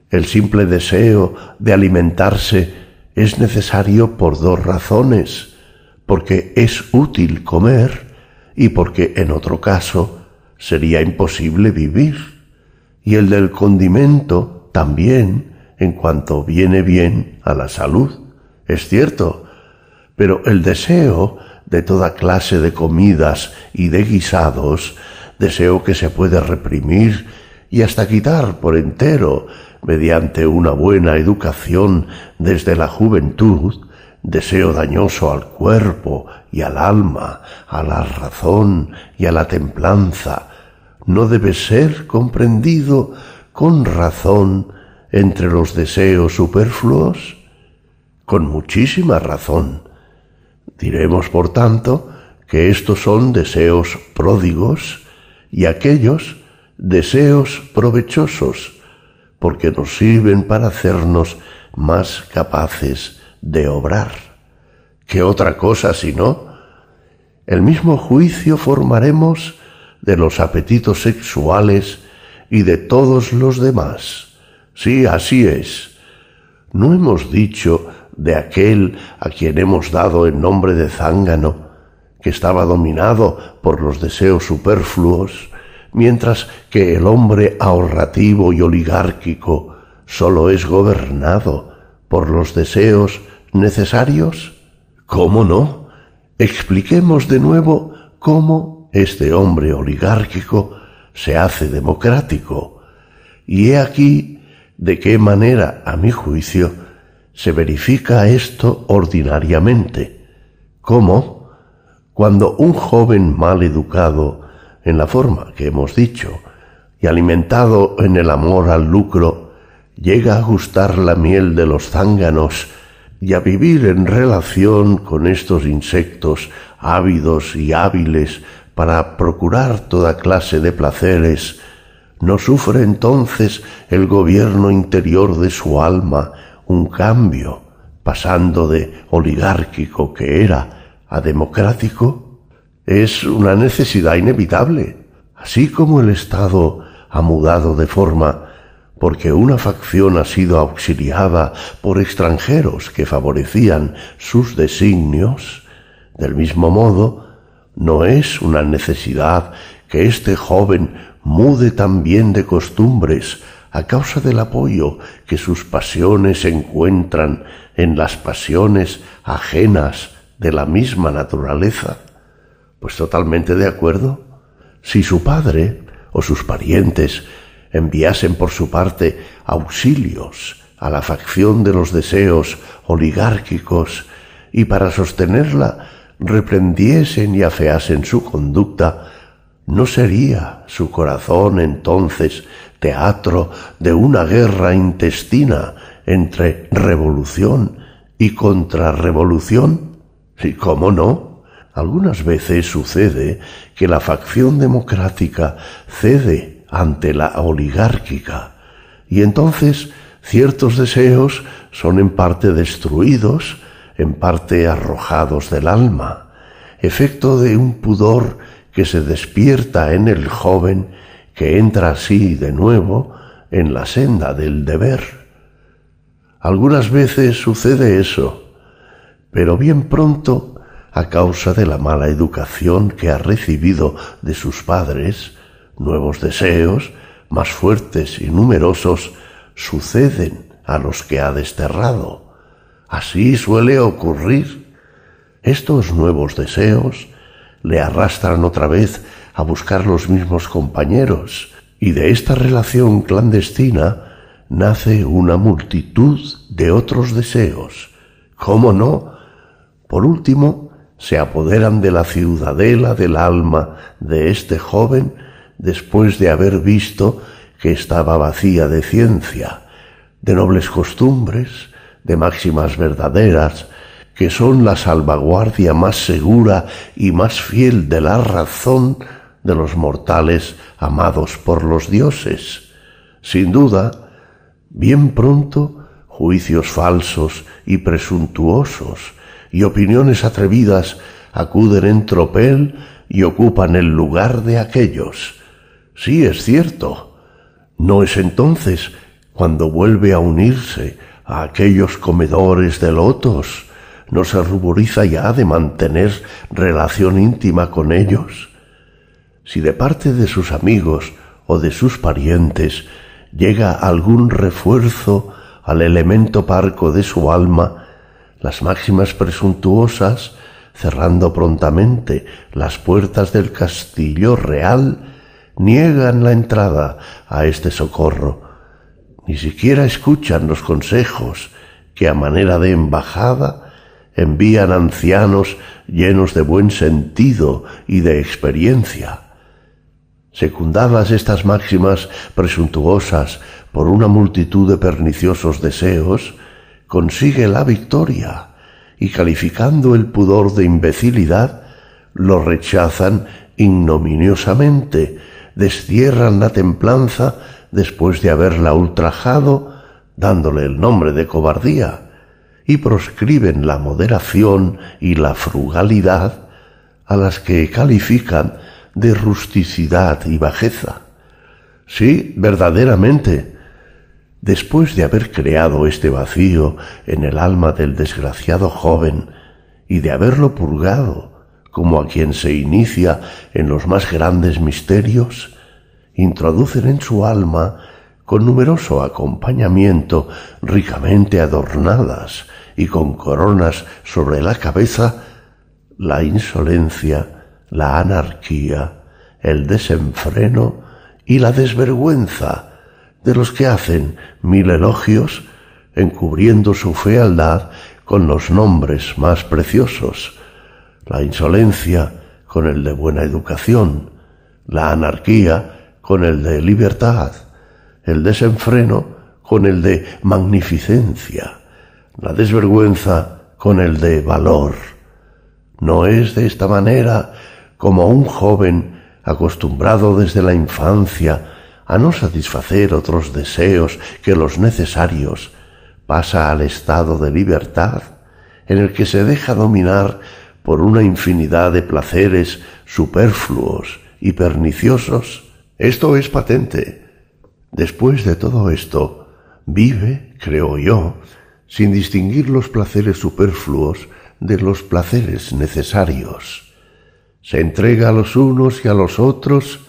El simple deseo de alimentarse es necesario por dos razones, porque es útil comer y porque en otro caso sería imposible vivir y el del condimento también en cuanto viene bien a la salud. Es cierto, pero el deseo de toda clase de comidas y de guisados, deseo que se puede reprimir y hasta quitar por entero mediante una buena educación desde la juventud, deseo dañoso al cuerpo y al alma, a la razón y a la templanza, no debe ser comprendido con razón entre los deseos superfluos? Con muchísima razón. Diremos, por tanto, que estos son deseos pródigos y aquellos deseos provechosos, porque nos sirven para hacernos más capaces de obrar. ¿Qué otra cosa si no? El mismo juicio formaremos de los apetitos sexuales y de todos los demás. Sí, así es. ¿No hemos dicho de aquel a quien hemos dado el nombre de zángano, que estaba dominado por los deseos superfluos, mientras que el hombre ahorrativo y oligárquico sólo es gobernado por los deseos necesarios? ¿Cómo no? Expliquemos de nuevo cómo este hombre oligárquico se hace democrático. Y he aquí de qué manera, a mi juicio, se verifica esto ordinariamente. ¿Cómo? Cuando un joven mal educado, en la forma que hemos dicho, y alimentado en el amor al lucro, llega a gustar la miel de los zánganos y a vivir en relación con estos insectos ávidos y hábiles para procurar toda clase de placeres, ¿no sufre entonces el gobierno interior de su alma un cambio, pasando de oligárquico que era a democrático? Es una necesidad inevitable, así como el Estado ha mudado de forma porque una facción ha sido auxiliada por extranjeros que favorecían sus designios, del mismo modo, no es una necesidad que este joven mude también de costumbres a causa del apoyo que sus pasiones encuentran en las pasiones ajenas de la misma naturaleza? Pues totalmente de acuerdo. Si su padre o sus parientes enviasen por su parte auxilios a la facción de los deseos oligárquicos y para sostenerla reprendiesen y afeasen su conducta, ¿no sería su corazón entonces teatro de una guerra intestina entre revolución y contrarrevolución? ¿Y cómo no? Algunas veces sucede que la facción democrática cede ante la oligárquica y entonces ciertos deseos son en parte destruidos, en parte arrojados del alma, efecto de un pudor que se despierta en el joven que entra así de nuevo en la senda del deber. Algunas veces sucede eso, pero bien pronto, a causa de la mala educación que ha recibido de sus padres, nuevos deseos, más fuertes y numerosos, suceden a los que ha desterrado. Así suele ocurrir. Estos nuevos deseos le arrastran otra vez a buscar los mismos compañeros, y de esta relación clandestina nace una multitud de otros deseos. ¿Cómo no? Por último, se apoderan de la ciudadela del alma de este joven después de haber visto que estaba vacía de ciencia, de nobles costumbres, de máximas verdaderas, que son la salvaguardia más segura y más fiel de la razón de los mortales amados por los dioses. Sin duda, bien pronto, juicios falsos y presuntuosos y opiniones atrevidas acuden en tropel y ocupan el lugar de aquellos. Sí es cierto, no es entonces cuando vuelve a unirse a aquellos comedores de lotos, no se ruboriza ya de mantener relación íntima con ellos. Si de parte de sus amigos o de sus parientes llega algún refuerzo al elemento parco de su alma, las máximas presuntuosas, cerrando prontamente las puertas del castillo real, niegan la entrada a este socorro, ni siquiera escuchan los consejos que a manera de embajada envían ancianos llenos de buen sentido y de experiencia. Secundadas estas máximas presuntuosas por una multitud de perniciosos deseos, consigue la victoria y calificando el pudor de imbecilidad, lo rechazan ignominiosamente destierran la templanza después de haberla ultrajado, dándole el nombre de cobardía, y proscriben la moderación y la frugalidad, a las que califican de rusticidad y bajeza. Sí, verdaderamente, después de haber creado este vacío en el alma del desgraciado joven y de haberlo purgado, como a quien se inicia en los más grandes misterios, introducen en su alma, con numeroso acompañamiento, ricamente adornadas y con coronas sobre la cabeza, la insolencia, la anarquía, el desenfreno y la desvergüenza de los que hacen mil elogios encubriendo su fealdad con los nombres más preciosos, la insolencia con el de buena educación, la anarquía con el de libertad, el desenfreno con el de magnificencia, la desvergüenza con el de valor. No es de esta manera como un joven acostumbrado desde la infancia a no satisfacer otros deseos que los necesarios, pasa al estado de libertad en el que se deja dominar por una infinidad de placeres superfluos y perniciosos, esto es patente. Después de todo esto, vive, creo yo, sin distinguir los placeres superfluos de los placeres necesarios. Se entrega a los unos y a los otros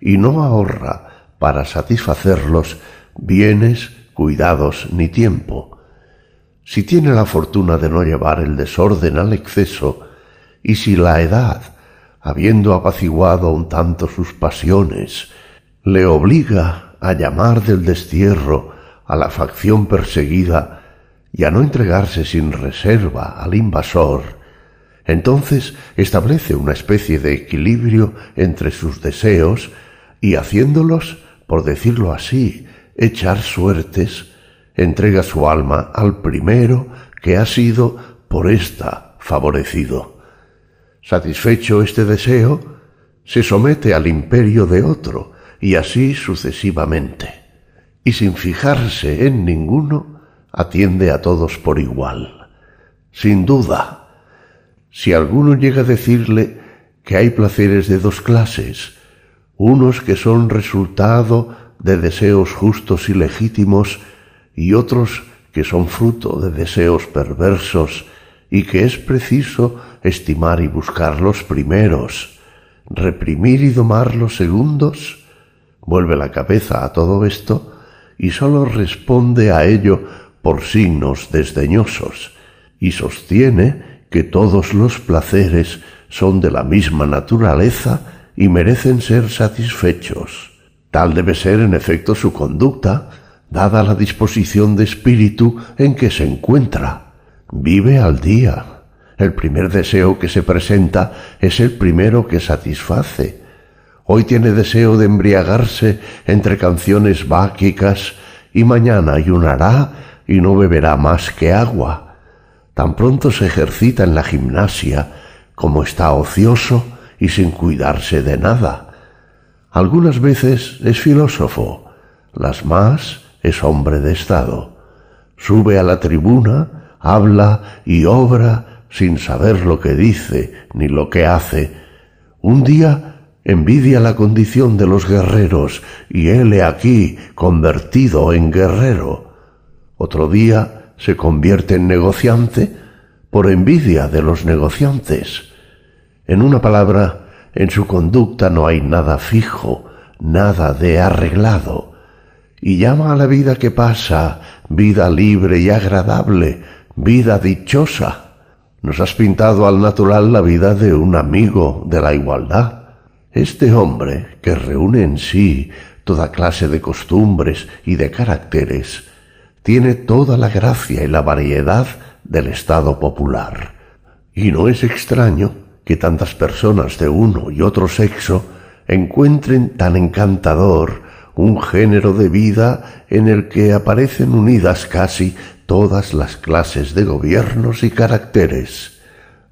y no ahorra para satisfacerlos bienes, cuidados ni tiempo. si tiene la fortuna de no llevar el desorden al exceso, y si la edad, habiendo apaciguado un tanto sus pasiones, le obliga a llamar del destierro a la facción perseguida y a no entregarse sin reserva al invasor, entonces establece una especie de equilibrio entre sus deseos y haciéndolos, por decirlo así, echar suertes, entrega su alma al primero que ha sido por ésta favorecido. Satisfecho este deseo, se somete al imperio de otro, y así sucesivamente, y sin fijarse en ninguno, atiende a todos por igual. Sin duda, si alguno llega a decirle que hay placeres de dos clases, unos que son resultado de deseos justos y legítimos y otros que son fruto de deseos perversos y que es preciso estimar y buscar los primeros, reprimir y domar los segundos, vuelve la cabeza a todo esto y sólo responde a ello por signos desdeñosos y sostiene que todos los placeres son de la misma naturaleza y merecen ser satisfechos. Tal debe ser en efecto su conducta, dada la disposición de espíritu en que se encuentra. Vive al día. El primer deseo que se presenta es el primero que satisface. Hoy tiene deseo de embriagarse entre canciones báquicas y mañana ayunará y no beberá más que agua. Tan pronto se ejercita en la gimnasia como está ocioso y sin cuidarse de nada. Algunas veces es filósofo, las más es hombre de Estado. Sube a la tribuna, habla y obra sin saber lo que dice ni lo que hace. Un día envidia la condición de los guerreros y él aquí convertido en guerrero. Otro día se convierte en negociante por envidia de los negociantes. En una palabra, en su conducta no hay nada fijo, nada de arreglado y llama a la vida que pasa vida libre y agradable, vida dichosa. Nos has pintado al natural la vida de un amigo de la igualdad. Este hombre, que reúne en sí toda clase de costumbres y de caracteres, tiene toda la gracia y la variedad del estado popular. Y no es extraño que tantas personas de uno y otro sexo encuentren tan encantador un género de vida en el que aparecen unidas casi todas las clases de gobiernos y caracteres.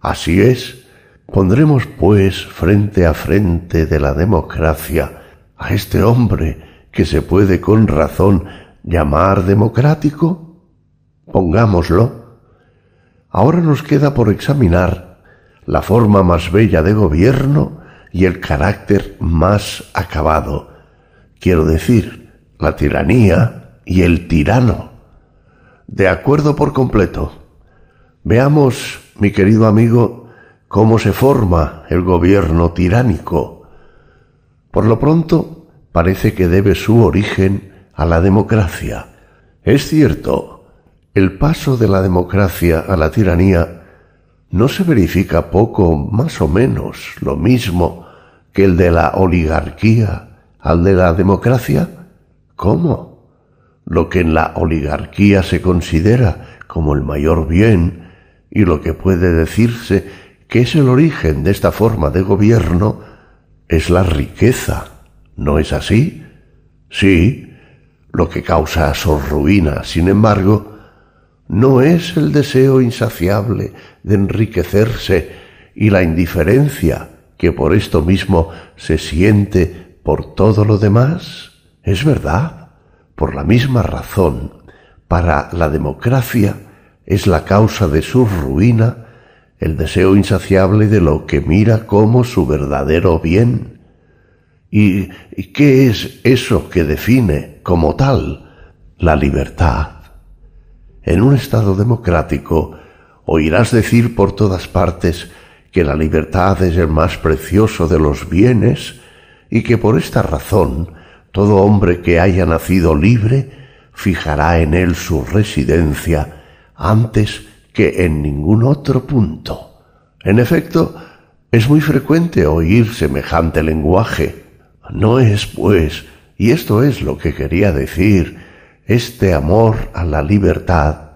Así es, pondremos pues frente a frente de la democracia a este hombre que se puede con razón llamar democrático? Pongámoslo. Ahora nos queda por examinar la forma más bella de gobierno y el carácter más acabado quiero decir, la tiranía y el tirano. De acuerdo por completo. Veamos, mi querido amigo, cómo se forma el gobierno tiránico. Por lo pronto, parece que debe su origen a la democracia. Es cierto, el paso de la democracia a la tiranía no se verifica poco más o menos lo mismo que el de la oligarquía al de la democracia? ¿Cómo? Lo que en la oligarquía se considera como el mayor bien y lo que puede decirse que es el origen de esta forma de gobierno es la riqueza. ¿No es así? Sí, lo que causa su ruina, sin embargo, no es el deseo insaciable de enriquecerse y la indiferencia que por esto mismo se siente por todo lo demás, es verdad, por la misma razón, para la democracia es la causa de su ruina el deseo insaciable de lo que mira como su verdadero bien. ¿Y, qué es eso que define como tal la libertad? En un Estado democrático oirás decir por todas partes que la libertad es el más precioso de los bienes y que por esta razón todo hombre que haya nacido libre fijará en él su residencia antes que en ningún otro punto. En efecto, es muy frecuente oír semejante lenguaje. No es, pues, y esto es lo que quería decir, este amor a la libertad,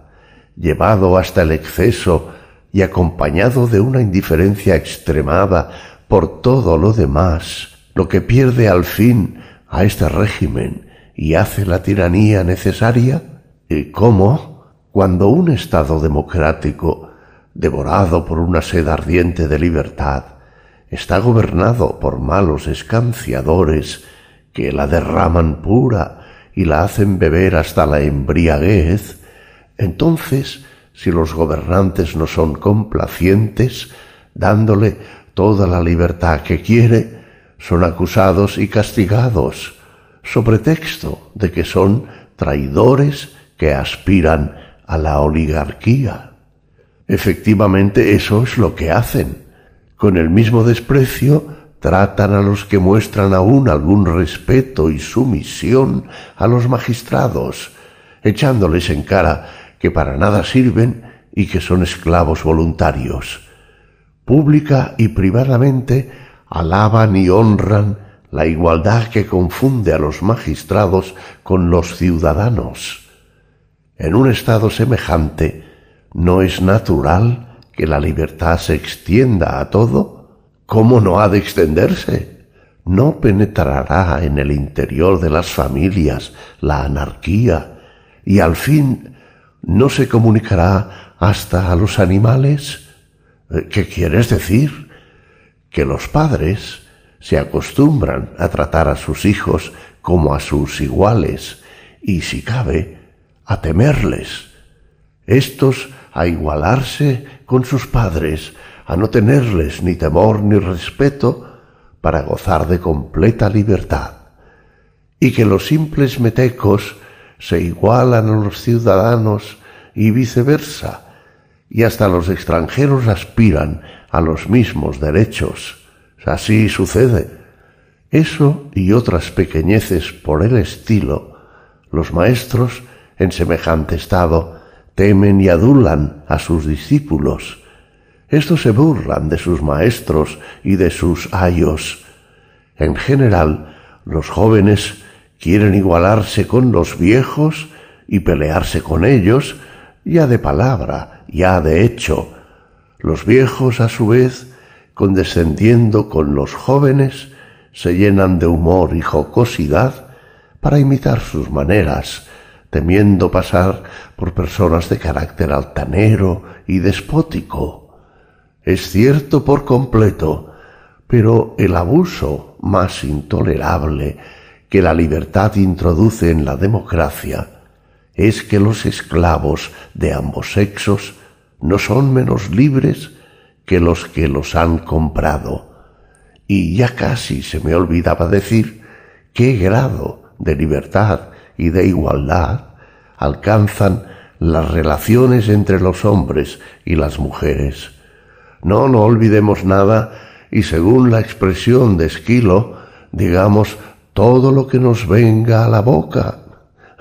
llevado hasta el exceso y acompañado de una indiferencia extremada por todo lo demás, lo que pierde al fin a este régimen y hace la tiranía necesaria? ¿Y cómo? Cuando un Estado democrático, devorado por una sed ardiente de libertad, está gobernado por malos escanciadores que la derraman pura y la hacen beber hasta la embriaguez, entonces, si los gobernantes no son complacientes, dándole toda la libertad que quiere, son acusados y castigados, sobre texto de que son traidores que aspiran a la oligarquía. Efectivamente, eso es lo que hacen. Con el mismo desprecio tratan a los que muestran aún algún respeto y sumisión a los magistrados, echándoles en cara que para nada sirven y que son esclavos voluntarios. Pública y privadamente alaban y honran la igualdad que confunde a los magistrados con los ciudadanos. En un estado semejante, ¿no es natural que la libertad se extienda a todo? ¿Cómo no ha de extenderse? ¿No penetrará en el interior de las familias la anarquía y al fin no se comunicará hasta a los animales? Eh, ¿Qué quieres decir? Que los padres se acostumbran a tratar a sus hijos como a sus iguales y, si cabe, a temerles. Estos a igualarse con sus padres, a no tenerles ni temor ni respeto para gozar de completa libertad, y que los simples metecos se igualan a los ciudadanos y viceversa, y hasta los extranjeros aspiran a los mismos derechos. Así sucede. Eso y otras pequeñeces por el estilo, los maestros, en semejante estado, temen y adulan a sus discípulos, estos se burlan de sus maestros y de sus ayos. En general, los jóvenes quieren igualarse con los viejos y pelearse con ellos, ya de palabra, ya de hecho. Los viejos, a su vez, condescendiendo con los jóvenes, se llenan de humor y jocosidad para imitar sus maneras, temiendo pasar por personas de carácter altanero y despótico. Es cierto por completo, pero el abuso más intolerable que la libertad introduce en la democracia es que los esclavos de ambos sexos no son menos libres que los que los han comprado. Y ya casi se me olvidaba decir qué grado de libertad y de igualdad alcanzan las relaciones entre los hombres y las mujeres. No, no olvidemos nada y según la expresión de Esquilo, digamos todo lo que nos venga a la boca.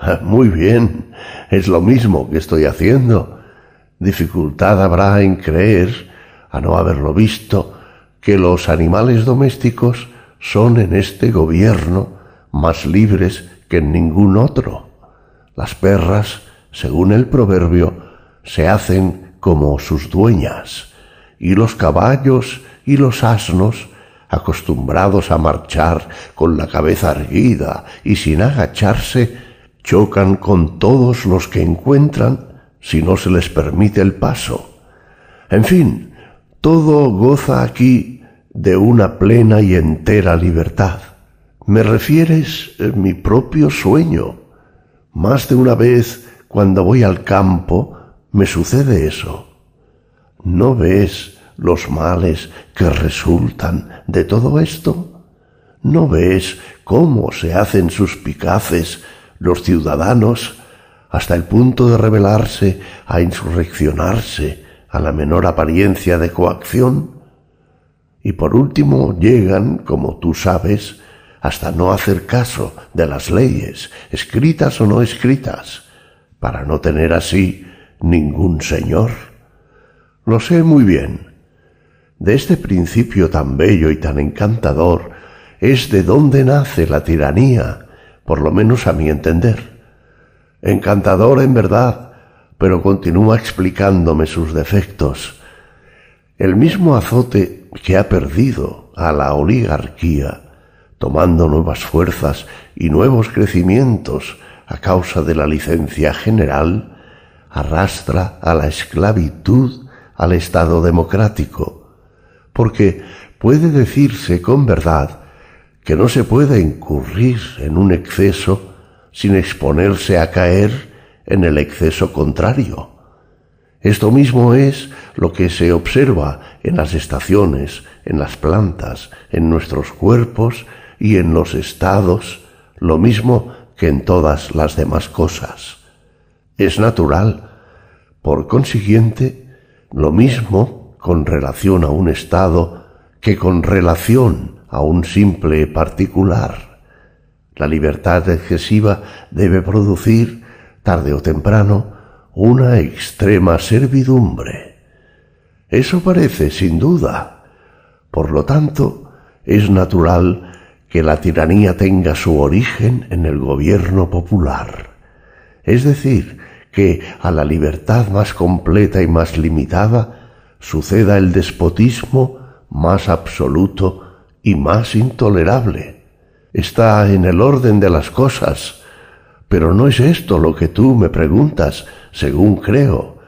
<laughs> Muy bien, es lo mismo que estoy haciendo. Dificultad habrá en creer, a no haberlo visto, que los animales domésticos son en este gobierno más libres que en ningún otro. Las perras, según el proverbio, se hacen como sus dueñas y los caballos y los asnos, acostumbrados a marchar con la cabeza erguida y sin agacharse, chocan con todos los que encuentran si no se les permite el paso. En fin, todo goza aquí de una plena y entera libertad. Me refieres eh, mi propio sueño. Más de una vez, cuando voy al campo, me sucede eso. ¿No ves los males que resultan de todo esto? ¿No ves cómo se hacen suspicaces los ciudadanos hasta el punto de rebelarse a insurreccionarse a la menor apariencia de coacción? Y por último llegan, como tú sabes, hasta no hacer caso de las leyes, escritas o no escritas, para no tener así ningún señor. Lo sé muy bien. De este principio tan bello y tan encantador es de donde nace la tiranía, por lo menos a mi entender. Encantador en verdad, pero continúa explicándome sus defectos. El mismo azote que ha perdido a la oligarquía, tomando nuevas fuerzas y nuevos crecimientos a causa de la licencia general, arrastra a la esclavitud al Estado democrático, porque puede decirse con verdad que no se puede incurrir en un exceso sin exponerse a caer en el exceso contrario. Esto mismo es lo que se observa en las estaciones, en las plantas, en nuestros cuerpos y en los estados, lo mismo que en todas las demás cosas. Es natural, por consiguiente, lo mismo con relación a un estado que con relación a un simple particular. La libertad excesiva debe producir, tarde o temprano, una extrema servidumbre. Eso parece, sin duda. Por lo tanto, es natural que la tiranía tenga su origen en el gobierno popular. Es decir, que a la libertad más completa y más limitada suceda el despotismo más absoluto y más intolerable. Está en el orden de las cosas, pero no es esto lo que tú me preguntas, según creo.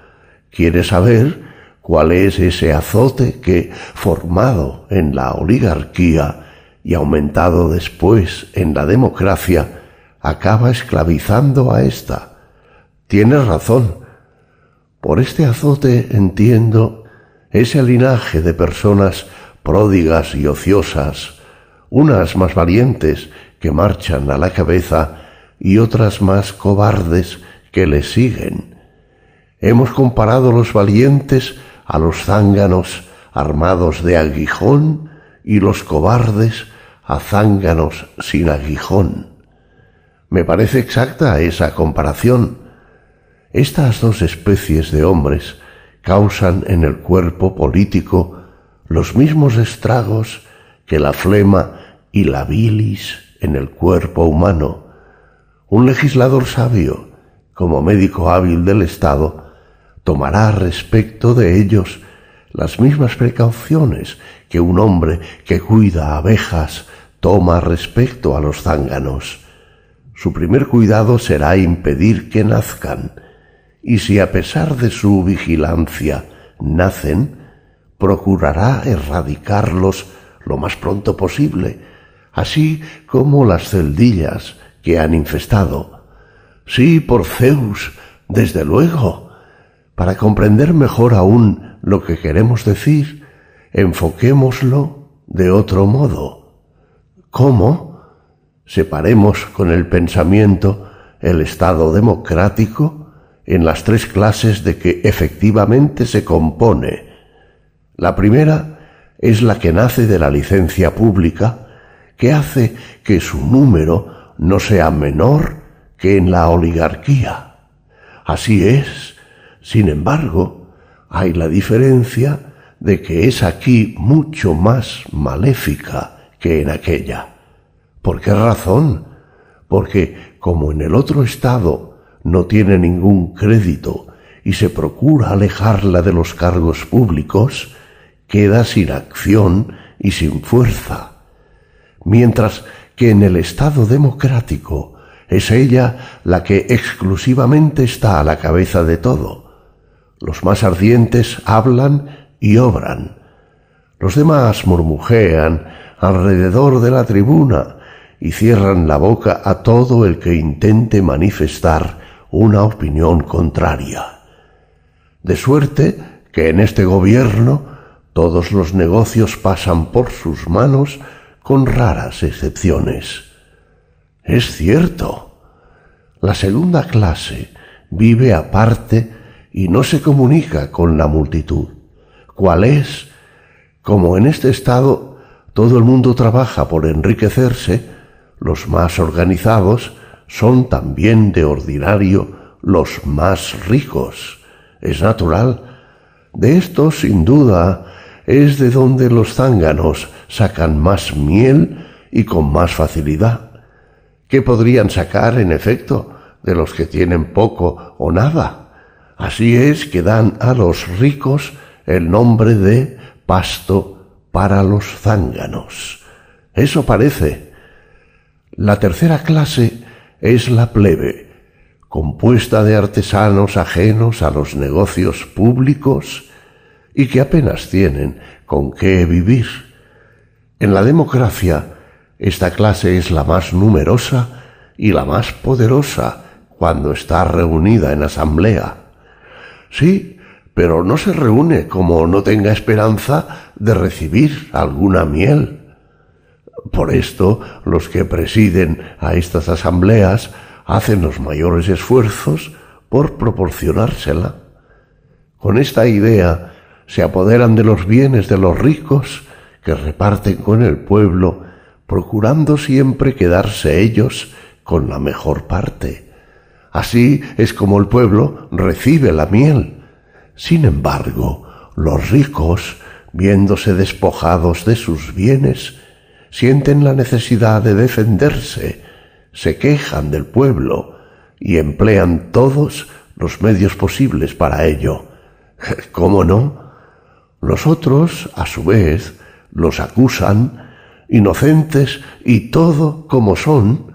Quieres saber cuál es ese azote que, formado en la oligarquía y aumentado después en la democracia, acaba esclavizando a ésta Tienes razón. Por este azote entiendo ese linaje de personas pródigas y ociosas, unas más valientes que marchan a la cabeza y otras más cobardes que les siguen. Hemos comparado los valientes a los zánganos armados de aguijón y los cobardes a zánganos sin aguijón. Me parece exacta esa comparación estas dos especies de hombres causan en el cuerpo político los mismos estragos que la flema y la bilis en el cuerpo humano. Un legislador sabio, como médico hábil del Estado, tomará respecto de ellos las mismas precauciones que un hombre que cuida abejas toma respecto a los zánganos. Su primer cuidado será impedir que nazcan, y si a pesar de su vigilancia nacen, procurará erradicarlos lo más pronto posible, así como las celdillas que han infestado. Sí, por Zeus, desde luego. Para comprender mejor aún lo que queremos decir, enfoquémoslo de otro modo. ¿Cómo? Separemos con el pensamiento el Estado democrático en las tres clases de que efectivamente se compone. La primera es la que nace de la licencia pública, que hace que su número no sea menor que en la oligarquía. Así es, sin embargo, hay la diferencia de que es aquí mucho más maléfica que en aquella. ¿Por qué razón? Porque como en el otro estado no tiene ningún crédito y se procura alejarla de los cargos públicos, queda sin acción y sin fuerza, mientras que en el Estado democrático es ella la que exclusivamente está a la cabeza de todo. Los más ardientes hablan y obran. Los demás murmujean alrededor de la tribuna y cierran la boca a todo el que intente manifestar una opinión contraria. De suerte que en este gobierno todos los negocios pasan por sus manos con raras excepciones. Es cierto. La segunda clase vive aparte y no se comunica con la multitud. ¿Cuál es? Como en este estado todo el mundo trabaja por enriquecerse, los más organizados son también de ordinario los más ricos. es natural. De esto, sin duda, es de donde los zánganos sacan más miel y con más facilidad. ¿Qué podrían sacar, en efecto, de los que tienen poco o nada? Así es que dan a los ricos el nombre de pasto para los zánganos. Eso parece. La tercera clase es la plebe, compuesta de artesanos ajenos a los negocios públicos y que apenas tienen con qué vivir. En la democracia, esta clase es la más numerosa y la más poderosa cuando está reunida en asamblea. Sí, pero no se reúne como no tenga esperanza de recibir alguna miel. Por esto, los que presiden a estas asambleas hacen los mayores esfuerzos por proporcionársela. Con esta idea se apoderan de los bienes de los ricos que reparten con el pueblo procurando siempre quedarse ellos con la mejor parte. Así es como el pueblo recibe la miel. Sin embargo, los ricos, viéndose despojados de sus bienes, sienten la necesidad de defenderse, se quejan del pueblo y emplean todos los medios posibles para ello. <laughs> ¿Cómo no? Los otros, a su vez, los acusan inocentes y todo como son,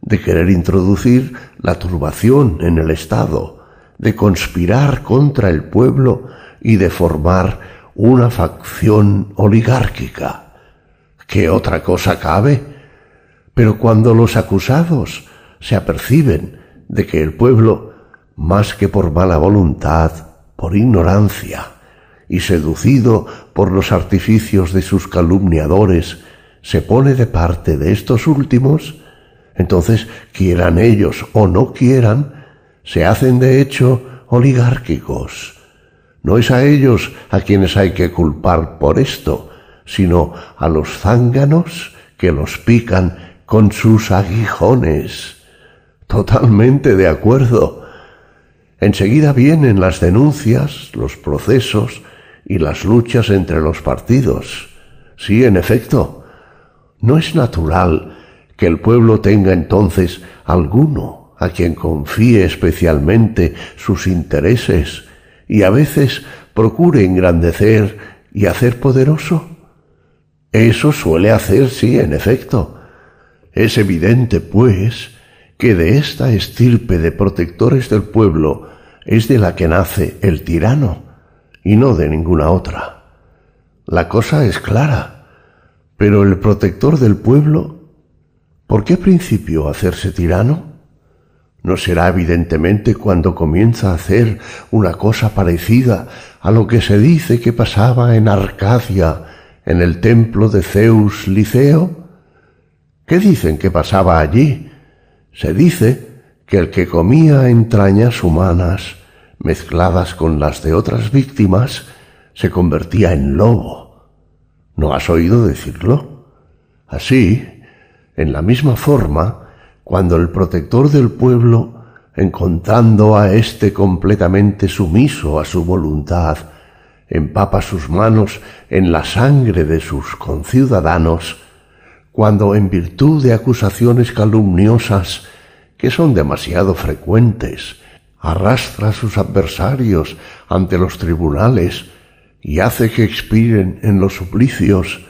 de querer introducir la turbación en el Estado, de conspirar contra el pueblo y de formar una facción oligárquica. ¿Qué otra cosa cabe? Pero cuando los acusados se aperciben de que el pueblo, más que por mala voluntad, por ignorancia, y seducido por los artificios de sus calumniadores, se pone de parte de estos últimos, entonces, quieran ellos o no quieran, se hacen de hecho oligárquicos. No es a ellos a quienes hay que culpar por esto, sino a los zánganos que los pican con sus aguijones. Totalmente de acuerdo. Enseguida vienen las denuncias, los procesos y las luchas entre los partidos. Sí, en efecto, ¿No es natural que el pueblo tenga entonces alguno a quien confíe especialmente sus intereses y a veces procure engrandecer y hacer poderoso? Eso suele hacer, sí, en efecto. Es evidente, pues, que de esta estirpe de protectores del pueblo es de la que nace el tirano, y no de ninguna otra. La cosa es clara. Pero el protector del pueblo, ¿por qué principio hacerse tirano? No será evidentemente cuando comienza a hacer una cosa parecida a lo que se dice que pasaba en Arcadia, en el templo de Zeus Liceo. ¿Qué dicen que pasaba allí? Se dice que el que comía entrañas humanas mezcladas con las de otras víctimas se convertía en lobo. ¿No has oído decirlo? Así, en la misma forma, cuando el protector del pueblo, encontrando a éste completamente sumiso a su voluntad, empapa sus manos en la sangre de sus conciudadanos, cuando en virtud de acusaciones calumniosas que son demasiado frecuentes, arrastra a sus adversarios ante los tribunales y hace que expiren en los suplicios,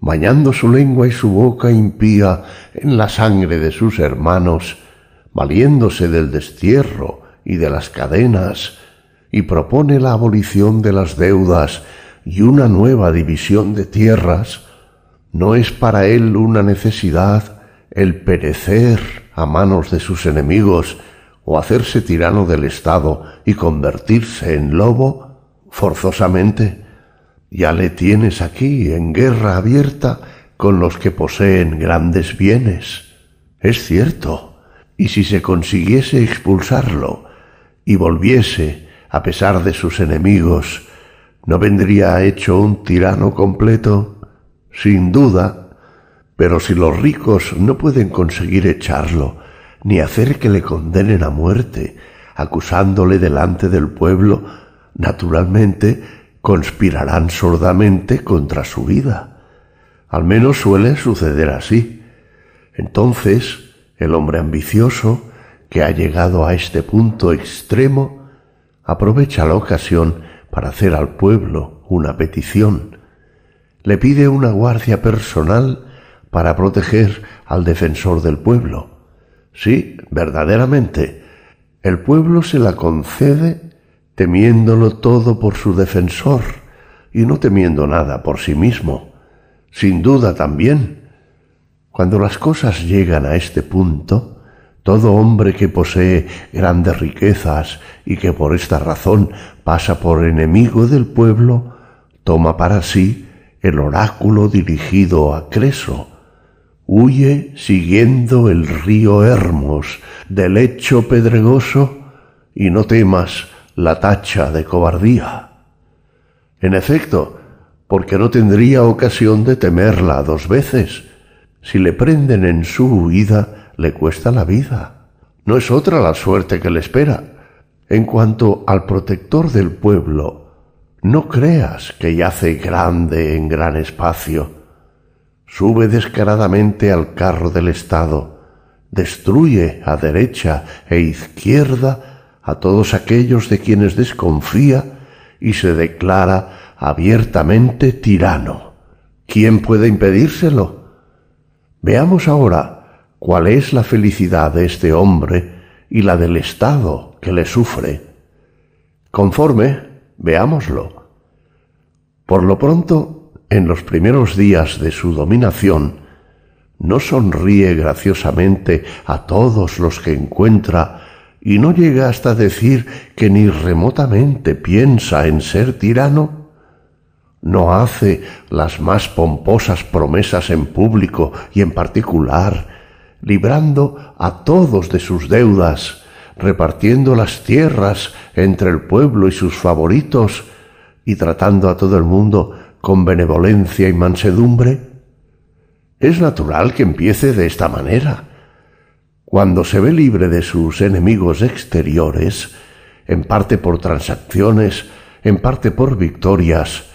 bañando su lengua y su boca impía en la sangre de sus hermanos, valiéndose del destierro y de las cadenas, y propone la abolición de las deudas y una nueva división de tierras, no es para él una necesidad el perecer a manos de sus enemigos o hacerse tirano del Estado y convertirse en lobo, forzosamente. Ya le tienes aquí en guerra abierta con los que poseen grandes bienes. Es cierto, y si se consiguiese expulsarlo y volviese a pesar de sus enemigos, ¿no vendría hecho un tirano completo? Sin duda, pero si los ricos no pueden conseguir echarlo, ni hacer que le condenen a muerte, acusándole delante del pueblo, naturalmente conspirarán sordamente contra su vida. Al menos suele suceder así. Entonces, el hombre ambicioso, que ha llegado a este punto extremo, aprovecha la ocasión para hacer al pueblo una petición. Le pide una guardia personal para proteger al defensor del pueblo. Sí, verdaderamente, el pueblo se la concede temiéndolo todo por su defensor y no temiendo nada por sí mismo. Sin duda también, cuando las cosas llegan a este punto, todo hombre que posee grandes riquezas y que por esta razón pasa por enemigo del pueblo, toma para sí el oráculo dirigido a Creso, huye siguiendo el río Hermos del lecho pedregoso y no temas la tacha de cobardía. En efecto, porque no tendría ocasión de temerla dos veces. Si le prenden en su huida, le cuesta la vida. No es otra la suerte que le espera. En cuanto al protector del pueblo, no creas que yace grande en gran espacio. Sube descaradamente al carro del Estado, destruye a derecha e izquierda a todos aquellos de quienes desconfía y se declara abiertamente tirano. ¿Quién puede impedírselo? Veamos ahora cuál es la felicidad de este hombre y la del Estado que le sufre. Conforme, veámoslo. Por lo pronto, en los primeros días de su dominación, no sonríe graciosamente a todos los que encuentra y no llega hasta decir que ni remotamente piensa en ser tirano? ¿No hace las más pomposas promesas en público y en particular, librando a todos de sus deudas, repartiendo las tierras entre el pueblo y sus favoritos, y tratando a todo el mundo con benevolencia y mansedumbre? Es natural que empiece de esta manera cuando se ve libre de sus enemigos exteriores, en parte por transacciones, en parte por victorias,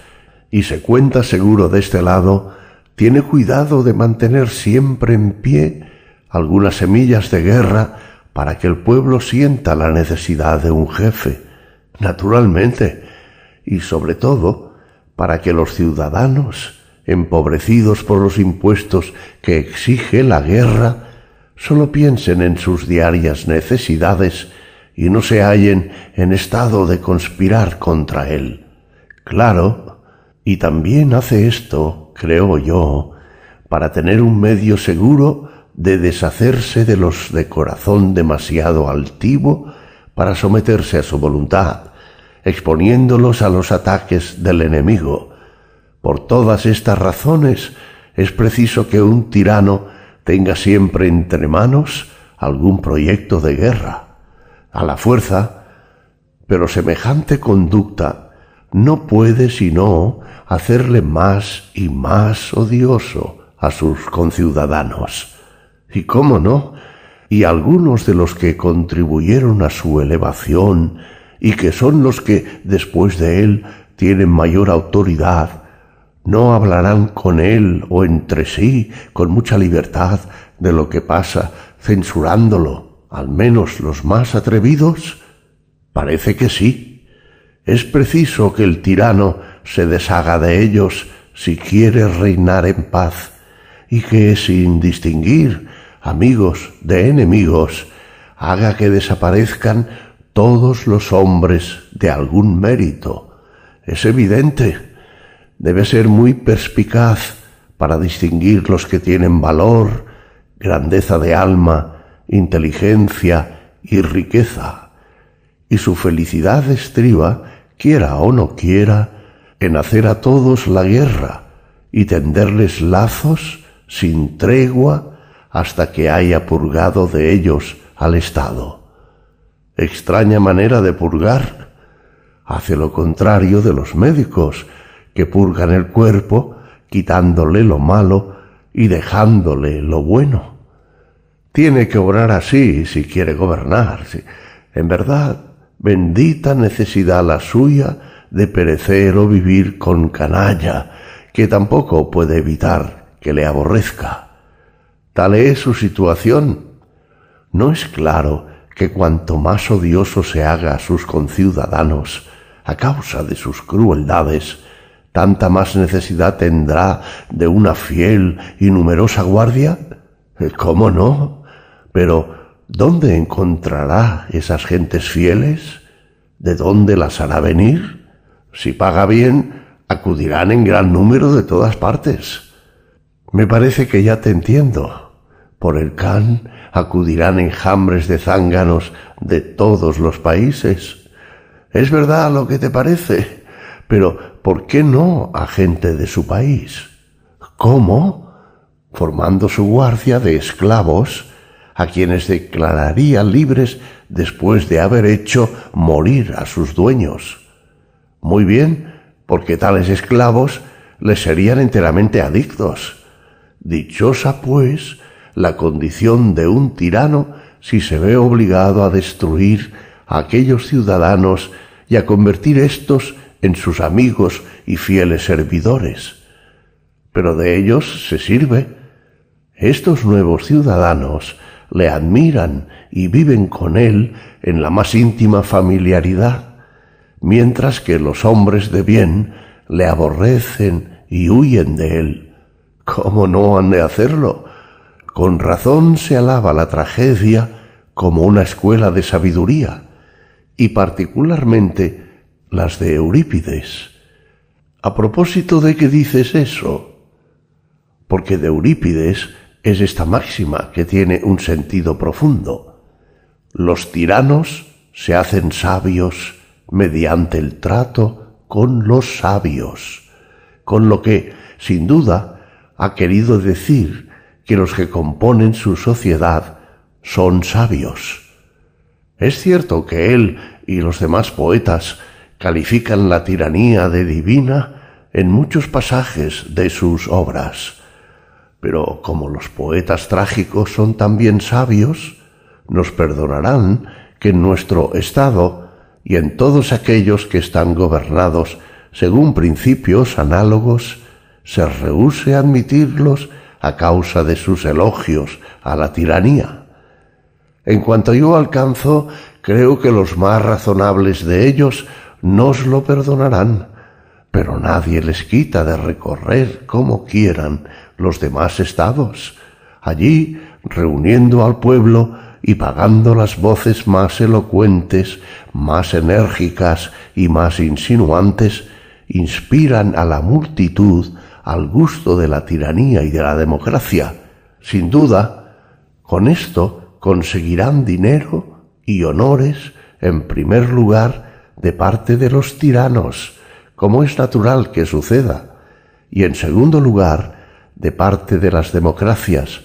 y se cuenta seguro de este lado, tiene cuidado de mantener siempre en pie algunas semillas de guerra para que el pueblo sienta la necesidad de un jefe, naturalmente, y sobre todo para que los ciudadanos, empobrecidos por los impuestos que exige la guerra, solo piensen en sus diarias necesidades y no se hallen en estado de conspirar contra él. Claro, y también hace esto, creo yo, para tener un medio seguro de deshacerse de los de corazón demasiado altivo para someterse a su voluntad, exponiéndolos a los ataques del enemigo. Por todas estas razones es preciso que un tirano tenga siempre entre manos algún proyecto de guerra, a la fuerza, pero semejante conducta no puede sino hacerle más y más odioso a sus conciudadanos. Y cómo no, y algunos de los que contribuyeron a su elevación y que son los que después de él tienen mayor autoridad, no hablarán con él o entre sí con mucha libertad de lo que pasa, censurándolo, al menos los más atrevidos? Parece que sí. Es preciso que el tirano se deshaga de ellos si quiere reinar en paz, y que sin distinguir amigos de enemigos, haga que desaparezcan todos los hombres de algún mérito. Es evidente debe ser muy perspicaz para distinguir los que tienen valor, grandeza de alma, inteligencia y riqueza, y su felicidad estriba, quiera o no quiera, en hacer a todos la guerra y tenderles lazos sin tregua hasta que haya purgado de ellos al Estado. Extraña manera de purgar. Hace lo contrario de los médicos, que purgan el cuerpo, quitándole lo malo y dejándole lo bueno. Tiene que obrar así si quiere gobernar. En verdad, Bendita necesidad la suya de perecer o vivir con canalla, que tampoco puede evitar que le aborrezca. Tal es su situación. ¿No es claro que cuanto más odioso se haga a sus conciudadanos a causa de sus crueldades, tanta más necesidad tendrá de una fiel y numerosa guardia? ¿Cómo no? Pero ¿Dónde encontrará esas gentes fieles? ¿De dónde las hará venir? Si paga bien, acudirán en gran número de todas partes. Me parece que ya te entiendo. Por el can acudirán enjambres de zánganos de todos los países. Es verdad lo que te parece, pero ¿por qué no a gente de su país? ¿Cómo? Formando su guardia de esclavos a quienes declararía libres después de haber hecho morir a sus dueños. Muy bien, porque tales esclavos les serían enteramente adictos. Dichosa, pues, la condición de un tirano si se ve obligado a destruir a aquellos ciudadanos y a convertir éstos en sus amigos y fieles servidores. Pero de ellos se sirve. Estos nuevos ciudadanos le admiran y viven con él en la más íntima familiaridad, mientras que los hombres de bien le aborrecen y huyen de él. ¿Cómo no han de hacerlo? Con razón se alaba la tragedia como una escuela de sabiduría, y particularmente las de Eurípides. A propósito de que dices eso, porque de Eurípides es esta máxima que tiene un sentido profundo. Los tiranos se hacen sabios mediante el trato con los sabios, con lo que, sin duda, ha querido decir que los que componen su sociedad son sabios. Es cierto que él y los demás poetas califican la tiranía de divina en muchos pasajes de sus obras, pero como los poetas trágicos son también sabios, nos perdonarán que en nuestro Estado y en todos aquellos que están gobernados según principios análogos, se rehúse admitirlos a causa de sus elogios a la tiranía. En cuanto yo alcanzo, creo que los más razonables de ellos nos lo perdonarán, pero nadie les quita de recorrer como quieran los demás estados, allí reuniendo al pueblo y pagando las voces más elocuentes, más enérgicas y más insinuantes, inspiran a la multitud al gusto de la tiranía y de la democracia. Sin duda, con esto conseguirán dinero y honores en primer lugar de parte de los tiranos, como es natural que suceda, y en segundo lugar de parte de las democracias,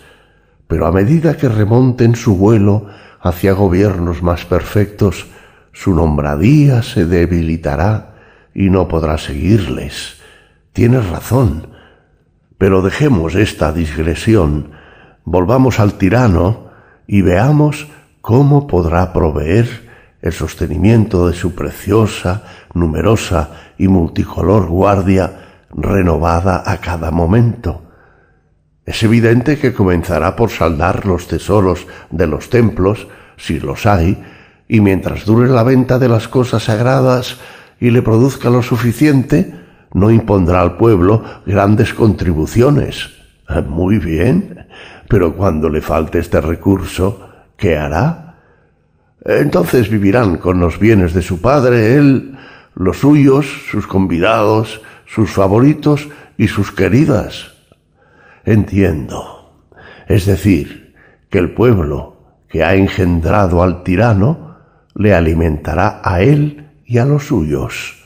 pero a medida que remonten su vuelo hacia gobiernos más perfectos, su nombradía se debilitará y no podrá seguirles. Tienes razón, pero dejemos esta digresión, volvamos al tirano y veamos cómo podrá proveer el sostenimiento de su preciosa, numerosa y multicolor guardia renovada a cada momento. Es evidente que comenzará por saldar los tesoros de los templos, si los hay, y mientras dure la venta de las cosas sagradas y le produzca lo suficiente, no impondrá al pueblo grandes contribuciones. Muy bien, pero cuando le falte este recurso, ¿qué hará? Entonces vivirán con los bienes de su padre, él, los suyos, sus convidados, sus favoritos y sus queridas. Entiendo. Es decir, que el pueblo que ha engendrado al tirano le alimentará a él y a los suyos.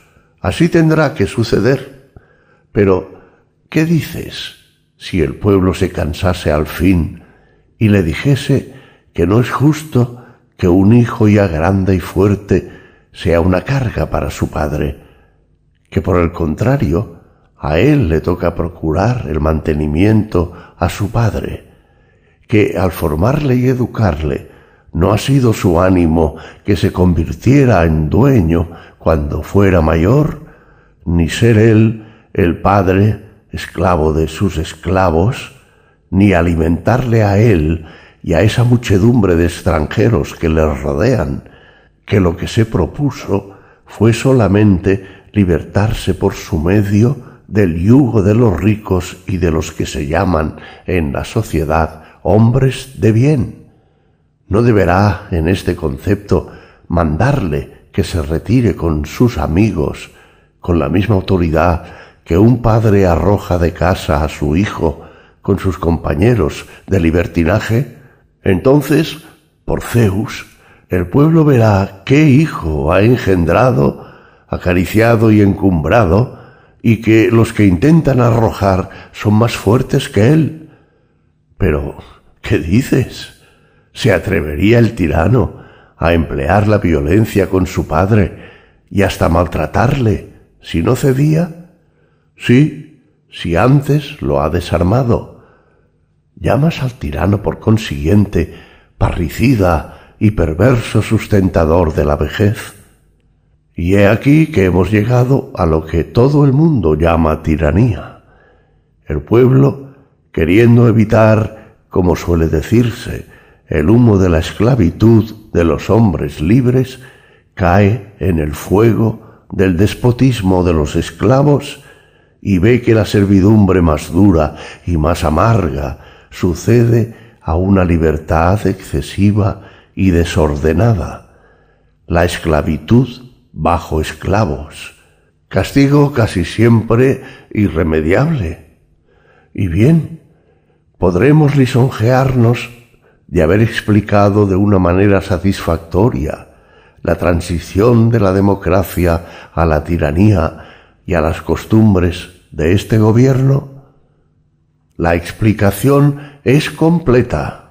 Así tendrá que suceder. Pero, ¿qué dices si el pueblo se cansase al fin y le dijese que no es justo que un hijo ya grande y fuerte sea una carga para su padre, que por el contrario, a él le toca procurar el mantenimiento a su padre, que al formarle y educarle no ha sido su ánimo que se convirtiera en dueño cuando fuera mayor, ni ser él el padre esclavo de sus esclavos, ni alimentarle a él y a esa muchedumbre de extranjeros que le rodean, que lo que se propuso fue solamente libertarse por su medio del yugo de los ricos y de los que se llaman en la sociedad hombres de bien. No deberá en este concepto mandarle que se retire con sus amigos con la misma autoridad que un padre arroja de casa a su hijo con sus compañeros de libertinaje, entonces, por Zeus, el pueblo verá qué hijo ha engendrado, acariciado y encumbrado, y que los que intentan arrojar son más fuertes que él. Pero, ¿qué dices? ¿Se atrevería el tirano a emplear la violencia con su padre y hasta maltratarle si no cedía? Sí, si antes lo ha desarmado. Llamas al tirano por consiguiente parricida y perverso sustentador de la vejez. Y he aquí que hemos llegado a lo que todo el mundo llama tiranía. El pueblo, queriendo evitar, como suele decirse, el humo de la esclavitud de los hombres libres, cae en el fuego del despotismo de los esclavos y ve que la servidumbre más dura y más amarga sucede a una libertad excesiva y desordenada. La esclavitud bajo esclavos. Castigo casi siempre irremediable. Y bien, podremos lisonjearnos de haber explicado de una manera satisfactoria la transición de la democracia a la tiranía y a las costumbres de este gobierno? La explicación es completa.